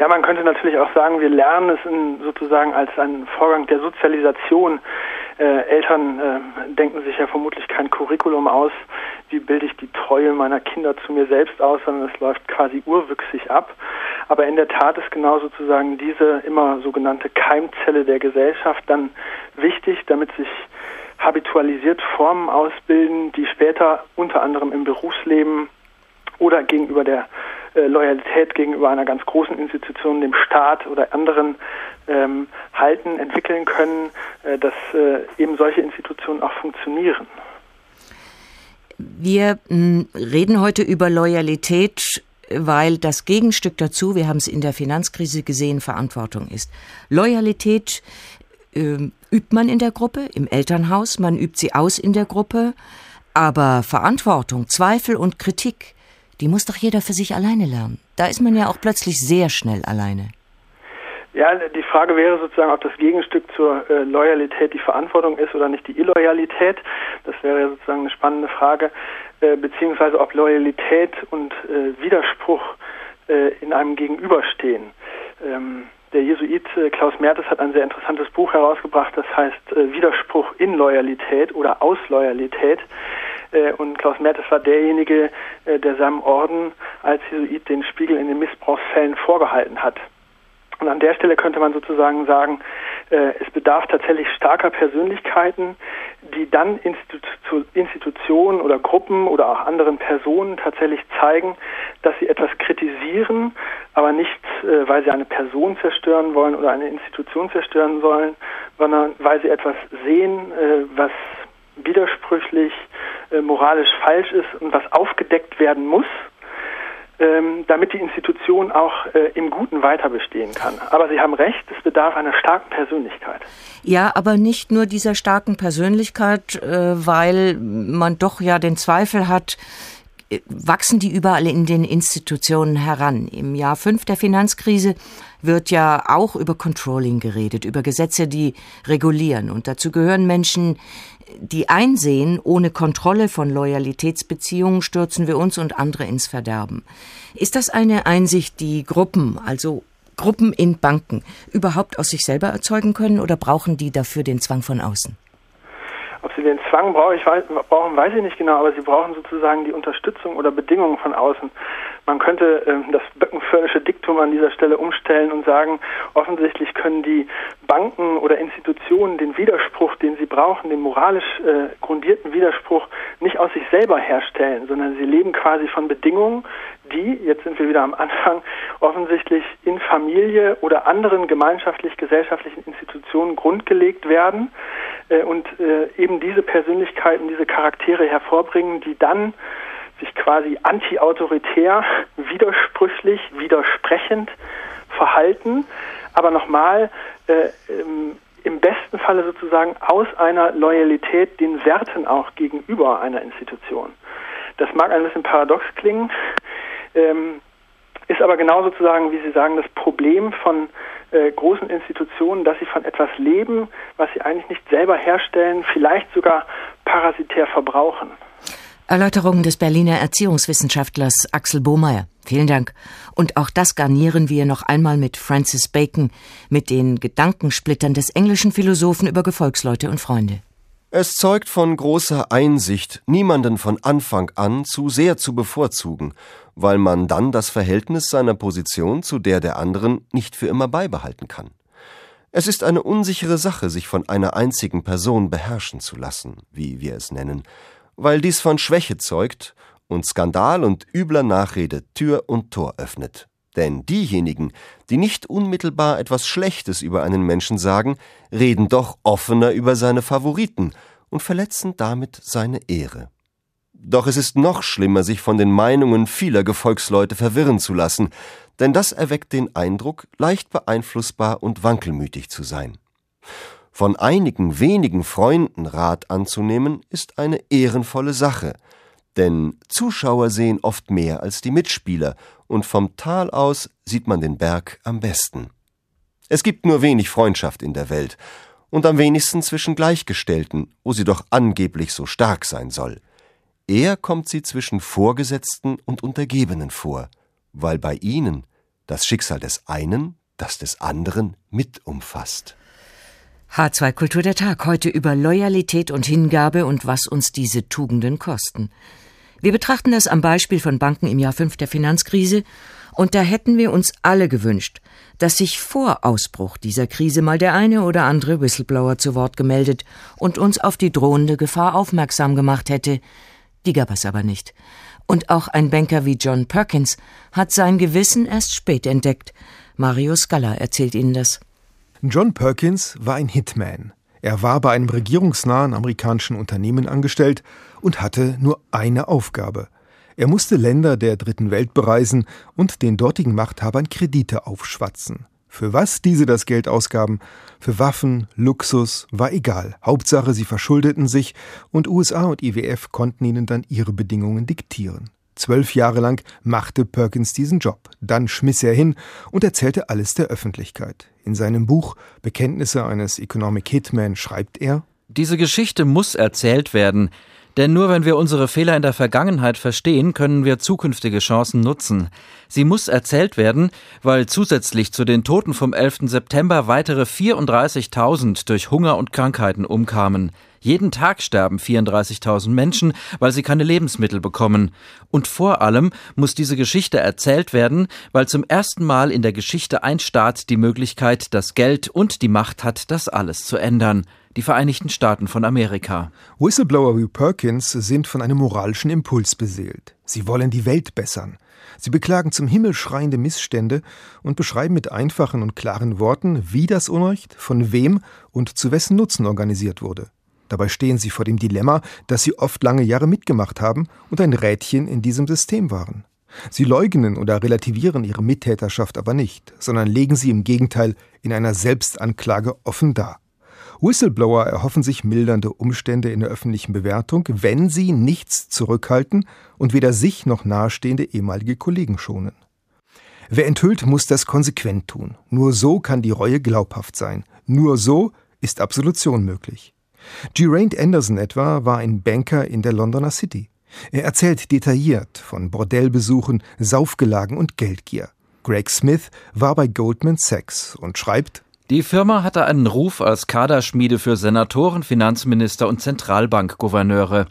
Ja, man könnte natürlich auch sagen, wir lernen es in, sozusagen als einen Vorgang der Sozialisation. Äh, Eltern äh, denken sich ja vermutlich kein Curriculum aus, wie bilde ich die Treue meiner Kinder zu mir selbst aus, sondern es läuft quasi urwüchsig ab. Aber in der Tat ist genau sozusagen diese immer sogenannte Keimzelle der Gesellschaft dann wichtig, damit sich habitualisiert Formen ausbilden, die später unter anderem im Berufsleben oder gegenüber der äh, Loyalität gegenüber einer ganz großen Institution, dem Staat oder anderen ähm, halten, entwickeln können, äh, dass äh, eben solche Institutionen auch funktionieren. Wir mh, reden heute über Loyalität weil das Gegenstück dazu, wir haben es in der Finanzkrise gesehen, Verantwortung ist. Loyalität äh, übt man in der Gruppe, im Elternhaus, man übt sie aus in der Gruppe, aber Verantwortung, Zweifel und Kritik, die muss doch jeder für sich alleine lernen. Da ist man ja auch plötzlich sehr schnell alleine. Ja, die Frage wäre sozusagen, ob das Gegenstück zur äh, Loyalität die Verantwortung ist oder nicht die Illoyalität. Das wäre sozusagen eine spannende Frage, äh, beziehungsweise ob Loyalität und äh, Widerspruch äh, in einem Gegenüberstehen. Ähm, der Jesuit äh, Klaus Mertes hat ein sehr interessantes Buch herausgebracht, das heißt äh, Widerspruch in Loyalität oder aus Loyalität. Und Klaus Mertes war derjenige, der seinem Orden als Jesuit den Spiegel in den Missbrauchsfällen vorgehalten hat. Und an der Stelle könnte man sozusagen sagen, äh, es bedarf tatsächlich starker Persönlichkeiten, die dann Institu Institutionen oder Gruppen oder auch anderen Personen tatsächlich zeigen, dass sie etwas kritisieren, aber nicht, äh, weil sie eine Person zerstören wollen oder eine Institution zerstören wollen, sondern weil sie etwas sehen, äh, was widersprüchlich, äh, moralisch falsch ist und was aufgedeckt werden muss ähm, damit die Institution auch äh, im Guten weiter bestehen kann. Aber Sie haben recht, es bedarf einer starken Persönlichkeit. Ja, aber nicht nur dieser starken Persönlichkeit, äh, weil man doch ja den Zweifel hat, wachsen die überall in den Institutionen heran. Im Jahr fünf der Finanzkrise wird ja auch über Controlling geredet, über Gesetze, die regulieren. Und dazu gehören Menschen, die einsehen, ohne Kontrolle von Loyalitätsbeziehungen stürzen wir uns und andere ins Verderben. Ist das eine Einsicht, die Gruppen, also Gruppen in Banken, überhaupt aus sich selber erzeugen können oder brauchen die dafür den Zwang von außen? Ob sie den Zwang brauchen, ich weiß, brauchen, weiß ich nicht genau, aber sie brauchen sozusagen die Unterstützung oder Bedingungen von außen. Man könnte äh, das böckenförnische Diktum an dieser Stelle umstellen und sagen, offensichtlich können die Banken oder Institutionen den Widerspruch, den sie brauchen, den moralisch äh, grundierten Widerspruch, nicht aus sich selber herstellen, sondern sie leben quasi von Bedingungen, die, jetzt sind wir wieder am Anfang, offensichtlich in Familie oder anderen gemeinschaftlich-gesellschaftlichen Institutionen grundgelegt werden äh, und äh, eben diese Persönlichkeiten, diese Charaktere hervorbringen, die dann sich quasi anti-autoritär, widersprüchlich, widersprechend verhalten, aber nochmal äh, im, im besten Falle sozusagen aus einer Loyalität den Werten auch gegenüber einer Institution. Das mag ein bisschen paradox klingen, ähm, ist aber genau sozusagen, wie Sie sagen, das Problem von äh, großen Institutionen, dass sie von etwas leben, was sie eigentlich nicht selber herstellen, vielleicht sogar parasitär verbrauchen. Erläuterungen des Berliner Erziehungswissenschaftlers Axel Bohmeier. Vielen Dank. Und auch das garnieren wir noch einmal mit Francis Bacon, mit den Gedankensplittern des englischen Philosophen über Gefolgsleute und Freunde. Es zeugt von großer Einsicht, niemanden von Anfang an zu sehr zu bevorzugen, weil man dann das Verhältnis seiner Position zu der der anderen nicht für immer beibehalten kann. Es ist eine unsichere Sache, sich von einer einzigen Person beherrschen zu lassen, wie wir es nennen, weil dies von Schwäche zeugt und Skandal und übler Nachrede Tür und Tor öffnet. Denn diejenigen, die nicht unmittelbar etwas Schlechtes über einen Menschen sagen, reden doch offener über seine Favoriten und verletzen damit seine Ehre. Doch es ist noch schlimmer, sich von den Meinungen vieler Gefolgsleute verwirren zu lassen, denn das erweckt den Eindruck, leicht beeinflussbar und wankelmütig zu sein. Von einigen wenigen Freunden Rat anzunehmen, ist eine ehrenvolle Sache, denn Zuschauer sehen oft mehr als die Mitspieler, und vom Tal aus sieht man den Berg am besten. Es gibt nur wenig Freundschaft in der Welt, und am wenigsten zwischen Gleichgestellten, wo sie doch angeblich so stark sein soll. Eher kommt sie zwischen Vorgesetzten und Untergebenen vor, weil bei ihnen das Schicksal des einen das des anderen mit umfasst. H2 Kultur der Tag heute über Loyalität und Hingabe und was uns diese Tugenden kosten. Wir betrachten das am Beispiel von Banken im Jahr 5 der Finanzkrise und da hätten wir uns alle gewünscht, dass sich vor Ausbruch dieser Krise mal der eine oder andere Whistleblower zu Wort gemeldet und uns auf die drohende Gefahr aufmerksam gemacht hätte. Die gab es aber nicht. Und auch ein Banker wie John Perkins hat sein Gewissen erst spät entdeckt. Mario Scala erzählt Ihnen das. John Perkins war ein Hitman. Er war bei einem regierungsnahen amerikanischen Unternehmen angestellt und hatte nur eine Aufgabe. Er musste Länder der dritten Welt bereisen und den dortigen Machthabern Kredite aufschwatzen. Für was diese das Geld ausgaben, für Waffen, Luxus, war egal. Hauptsache, sie verschuldeten sich und USA und IWF konnten ihnen dann ihre Bedingungen diktieren. Zwölf Jahre lang machte Perkins diesen Job. Dann schmiss er hin und erzählte alles der Öffentlichkeit. In seinem Buch Bekenntnisse eines Economic Hitman schreibt er Diese Geschichte muss erzählt werden, denn nur wenn wir unsere Fehler in der Vergangenheit verstehen, können wir zukünftige Chancen nutzen. Sie muss erzählt werden, weil zusätzlich zu den Toten vom 11. September weitere 34.000 durch Hunger und Krankheiten umkamen. Jeden Tag sterben 34.000 Menschen, weil sie keine Lebensmittel bekommen. Und vor allem muss diese Geschichte erzählt werden, weil zum ersten Mal in der Geschichte ein Staat die Möglichkeit, das Geld und die Macht hat, das alles zu ändern. Die Vereinigten Staaten von Amerika. Whistleblower wie Perkins sind von einem moralischen Impuls beseelt. Sie wollen die Welt bessern. Sie beklagen zum Himmel schreiende Missstände und beschreiben mit einfachen und klaren Worten, wie das Unrecht, von wem und zu wessen Nutzen organisiert wurde. Dabei stehen sie vor dem Dilemma, dass sie oft lange Jahre mitgemacht haben und ein Rädchen in diesem System waren. Sie leugnen oder relativieren ihre Mittäterschaft aber nicht, sondern legen sie im Gegenteil in einer Selbstanklage offen dar. Whistleblower erhoffen sich mildernde Umstände in der öffentlichen Bewertung, wenn sie nichts zurückhalten und weder sich noch nahestehende ehemalige Kollegen schonen. Wer enthüllt, muss das konsequent tun. Nur so kann die Reue glaubhaft sein. Nur so ist Absolution möglich. Geraint Anderson etwa war ein Banker in der Londoner City. Er erzählt detailliert von Bordellbesuchen, Saufgelagen und Geldgier. Greg Smith war bei Goldman Sachs und schreibt Die Firma hatte einen Ruf als Kaderschmiede für Senatoren, Finanzminister und Zentralbankgouverneure.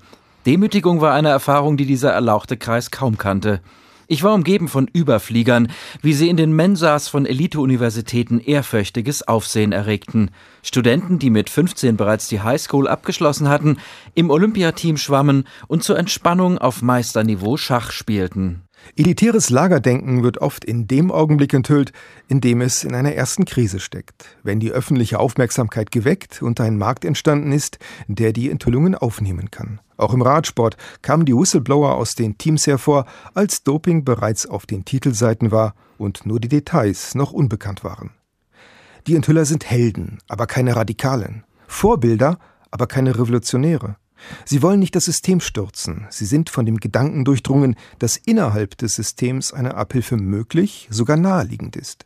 Demütigung war eine Erfahrung, die dieser erlauchte Kreis kaum kannte. Ich war umgeben von Überfliegern, wie sie in den Mensas von Elite-Universitäten ehrfürchtiges Aufsehen erregten. Studenten, die mit 15 bereits die Highschool abgeschlossen hatten, im Olympiateam schwammen und zur Entspannung auf Meisterniveau Schach spielten. Elitäres Lagerdenken wird oft in dem Augenblick enthüllt, in dem es in einer ersten Krise steckt, wenn die öffentliche Aufmerksamkeit geweckt und ein Markt entstanden ist, der die Enthüllungen aufnehmen kann. Auch im Radsport kamen die Whistleblower aus den Teams hervor, als Doping bereits auf den Titelseiten war und nur die Details noch unbekannt waren. Die Enthüller sind Helden, aber keine Radikalen, Vorbilder, aber keine Revolutionäre. Sie wollen nicht das System stürzen, sie sind von dem Gedanken durchdrungen, dass innerhalb des Systems eine Abhilfe möglich, sogar naheliegend ist.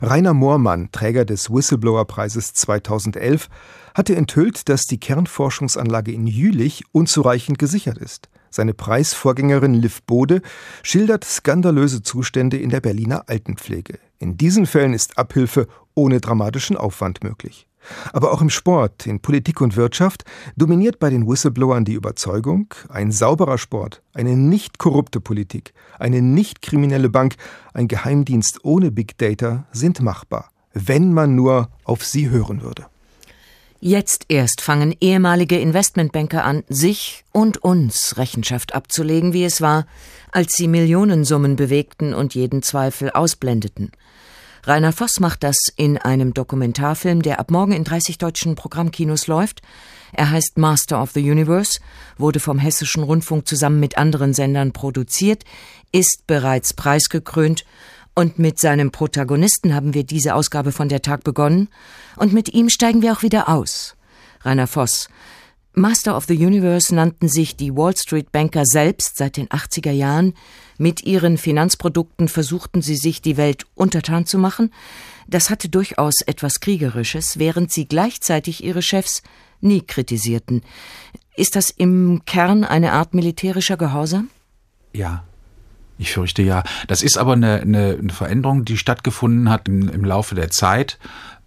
Rainer Moormann, Träger des Whistleblower-Preises 2011, hatte enthüllt, dass die Kernforschungsanlage in Jülich unzureichend gesichert ist. Seine Preisvorgängerin Liv Bode schildert skandalöse Zustände in der Berliner Altenpflege. In diesen Fällen ist Abhilfe ohne dramatischen Aufwand möglich. Aber auch im Sport, in Politik und Wirtschaft dominiert bei den Whistleblowern die Überzeugung, ein sauberer Sport, eine nicht korrupte Politik, eine nicht kriminelle Bank, ein Geheimdienst ohne Big Data sind machbar, wenn man nur auf sie hören würde. Jetzt erst fangen ehemalige Investmentbanker an, sich und uns Rechenschaft abzulegen, wie es war, als sie Millionensummen bewegten und jeden Zweifel ausblendeten. Rainer Voss macht das in einem Dokumentarfilm, der ab morgen in 30 deutschen Programmkinos läuft. Er heißt Master of the Universe, wurde vom Hessischen Rundfunk zusammen mit anderen Sendern produziert, ist bereits preisgekrönt und mit seinem Protagonisten haben wir diese Ausgabe von der Tag begonnen und mit ihm steigen wir auch wieder aus. Rainer Voss, Master of the Universe nannten sich die Wall Street Banker selbst seit den 80er Jahren. Mit ihren Finanzprodukten versuchten sie sich die Welt untertan zu machen. Das hatte durchaus etwas Kriegerisches, während sie gleichzeitig ihre Chefs nie kritisierten. Ist das im Kern eine Art militärischer Gehorsam? Ja, ich fürchte ja. Das ist aber eine, eine, eine Veränderung, die stattgefunden hat im, im Laufe der Zeit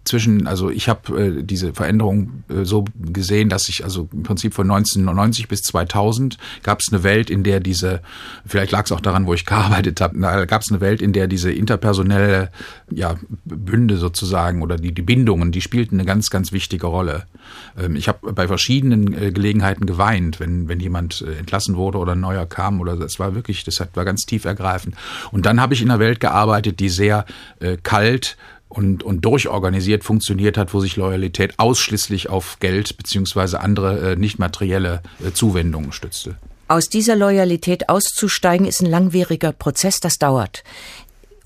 zwischen, also ich habe äh, diese Veränderung äh, so gesehen, dass ich also im Prinzip von 1990 bis 2000 gab es eine Welt, in der diese, vielleicht lag es auch daran, wo ich gearbeitet habe, gab es eine Welt, in der diese interpersonelle ja, Bünde sozusagen oder die, die Bindungen, die spielten eine ganz, ganz wichtige Rolle. Ähm, ich habe bei verschiedenen äh, Gelegenheiten geweint, wenn, wenn jemand äh, entlassen wurde oder ein neuer kam oder das war wirklich, das war ganz tief ergreifend. Und dann habe ich in einer Welt gearbeitet, die sehr äh, kalt und, und durchorganisiert funktioniert hat, wo sich Loyalität ausschließlich auf Geld beziehungsweise andere äh, nicht materielle äh, Zuwendungen stützte. Aus dieser Loyalität auszusteigen ist ein langwieriger Prozess, das dauert.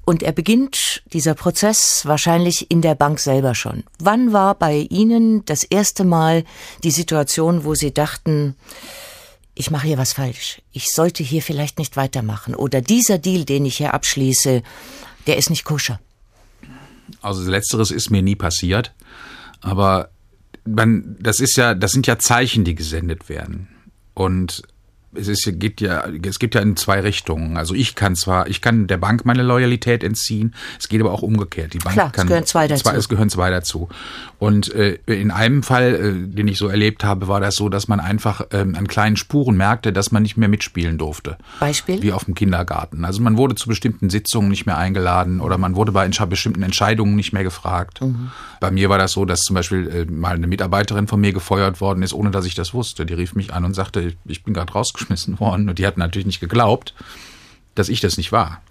Und er beginnt, dieser Prozess, wahrscheinlich in der Bank selber schon. Wann war bei Ihnen das erste Mal die Situation, wo Sie dachten, ich mache hier was falsch, ich sollte hier vielleicht nicht weitermachen oder dieser Deal, den ich hier abschließe, der ist nicht koscher? Also letzteres ist mir nie passiert, aber man, das ist ja, das sind ja Zeichen, die gesendet werden. Und es ist, geht ja, es gibt ja in zwei Richtungen. Also ich kann zwar, ich kann der Bank meine Loyalität entziehen, es geht aber auch umgekehrt. Die Bank Klar, kann, es gehören zwei dazu. Zwei, es gehören zwei dazu. Und äh, in einem Fall, äh, den ich so erlebt habe, war das so, dass man einfach ähm, an kleinen Spuren merkte, dass man nicht mehr mitspielen durfte. Beispiel? Wie auf dem Kindergarten. Also man wurde zu bestimmten Sitzungen nicht mehr eingeladen oder man wurde bei bestimmten Entscheidungen nicht mehr gefragt. Mhm. Bei mir war das so, dass zum Beispiel äh, mal eine Mitarbeiterin von mir gefeuert worden ist, ohne dass ich das wusste. Die rief mich an und sagte, ich bin gerade rausgekommen rausgeschmissen worden. Und die hat natürlich nicht geglaubt, dass ich das nicht war.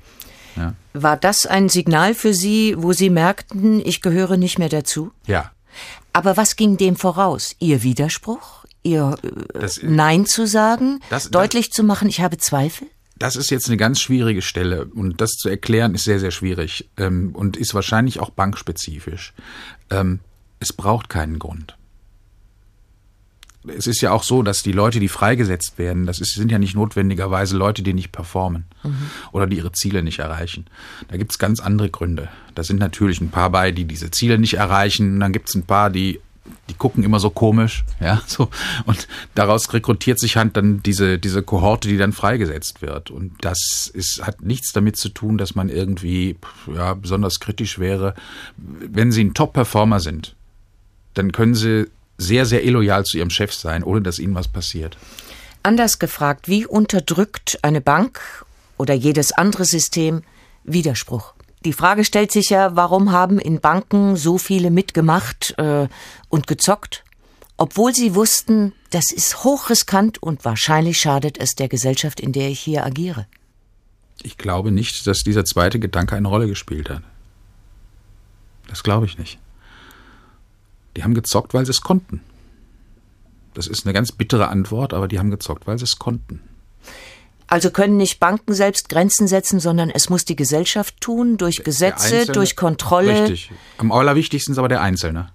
Ja. War das ein Signal für Sie, wo Sie merkten, ich gehöre nicht mehr dazu? Ja. Aber was ging dem voraus? Ihr Widerspruch? Ihr äh, das, Nein zu sagen? Das, deutlich das, zu machen, ich habe Zweifel? Das ist jetzt eine ganz schwierige Stelle und das zu erklären ist sehr, sehr schwierig ähm, und ist wahrscheinlich auch bankspezifisch. Ähm, es braucht keinen Grund es ist ja auch so, dass die Leute, die freigesetzt werden, das ist, sind ja nicht notwendigerweise Leute, die nicht performen mhm. oder die ihre Ziele nicht erreichen. Da gibt's ganz andere Gründe. Da sind natürlich ein paar bei, die diese Ziele nicht erreichen. Und dann gibt's ein paar, die die gucken immer so komisch, ja, so. Und daraus rekrutiert sich halt dann diese, diese Kohorte, die dann freigesetzt wird. Und das ist, hat nichts damit zu tun, dass man irgendwie, ja, besonders kritisch wäre. Wenn sie ein Top-Performer sind, dann können sie sehr, sehr illoyal zu ihrem Chef sein, ohne dass ihnen was passiert. Anders gefragt, wie unterdrückt eine Bank oder jedes andere System Widerspruch? Die Frage stellt sich ja, warum haben in Banken so viele mitgemacht äh, und gezockt, obwohl sie wussten, das ist hochriskant und wahrscheinlich schadet es der Gesellschaft, in der ich hier agiere. Ich glaube nicht, dass dieser zweite Gedanke eine Rolle gespielt hat. Das glaube ich nicht. Die haben gezockt, weil sie es konnten. Das ist eine ganz bittere Antwort, aber die haben gezockt, weil sie es konnten. Also können nicht Banken selbst Grenzen setzen, sondern es muss die Gesellschaft tun, durch Gesetze, durch Kontrolle. Richtig. Am allerwichtigsten ist aber der Einzelne.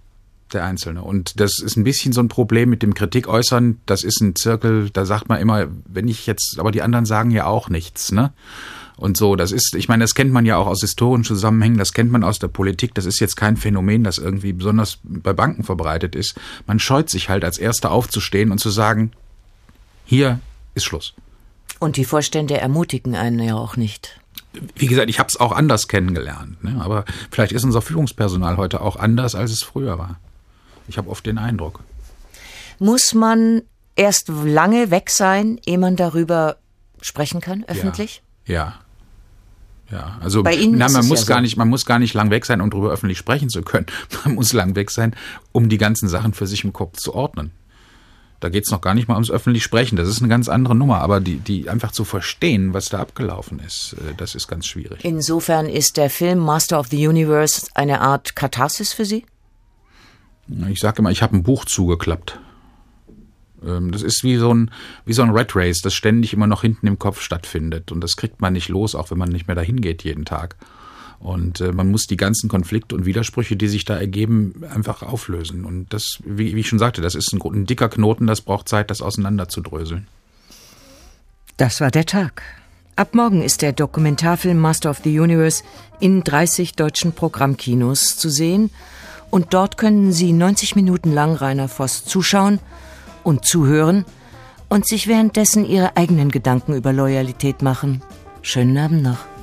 Der Einzelne. Und das ist ein bisschen so ein Problem mit dem Kritik äußern. Das ist ein Zirkel, da sagt man immer, wenn ich jetzt, aber die anderen sagen ja auch nichts, ne? Und so, das ist, ich meine, das kennt man ja auch aus historischen Zusammenhängen, das kennt man aus der Politik, das ist jetzt kein Phänomen, das irgendwie besonders bei Banken verbreitet ist. Man scheut sich halt als Erster aufzustehen und zu sagen, hier ist Schluss. Und die Vorstände ermutigen einen ja auch nicht. Wie gesagt, ich habe es auch anders kennengelernt. Ne? Aber vielleicht ist unser Führungspersonal heute auch anders, als es früher war. Ich habe oft den Eindruck. Muss man erst lange weg sein, ehe man darüber sprechen kann, öffentlich? Ja. ja. Ja, also Bei Ihnen na, man es muss ja gar so. nicht, man muss gar nicht lang weg sein, um darüber öffentlich sprechen zu können. Man muss lang weg sein, um die ganzen Sachen für sich im Kopf zu ordnen. Da geht's noch gar nicht mal ums öffentlich Sprechen. Das ist eine ganz andere Nummer. Aber die, die einfach zu verstehen, was da abgelaufen ist, äh, das ist ganz schwierig. Insofern ist der Film Master of the Universe eine Art Katharsis für Sie? Ich sage immer, ich habe ein Buch zugeklappt. Ähm, Das ist wie so ein wie so ein Red Race, das ständig immer noch hinten im Kopf stattfindet und das kriegt man nicht los, auch wenn man nicht mehr dahin geht jeden Tag. Und äh, man muss die ganzen Konflikte und Widersprüche, die sich da ergeben, einfach auflösen. Und das, wie, wie ich schon sagte, das ist ein, ein dicker Knoten, das braucht Zeit, das auseinanderzudröseln. Das war der Tag. Ab morgen ist der Dokumentarfilm Master of the Universe in 30 deutschen Programmkinos zu sehen. Und dort können Sie 90 Minuten lang Rainer Voss zuschauen und zuhören und sich währenddessen Ihre eigenen Gedanken über Loyalität machen. Schönen Abend noch.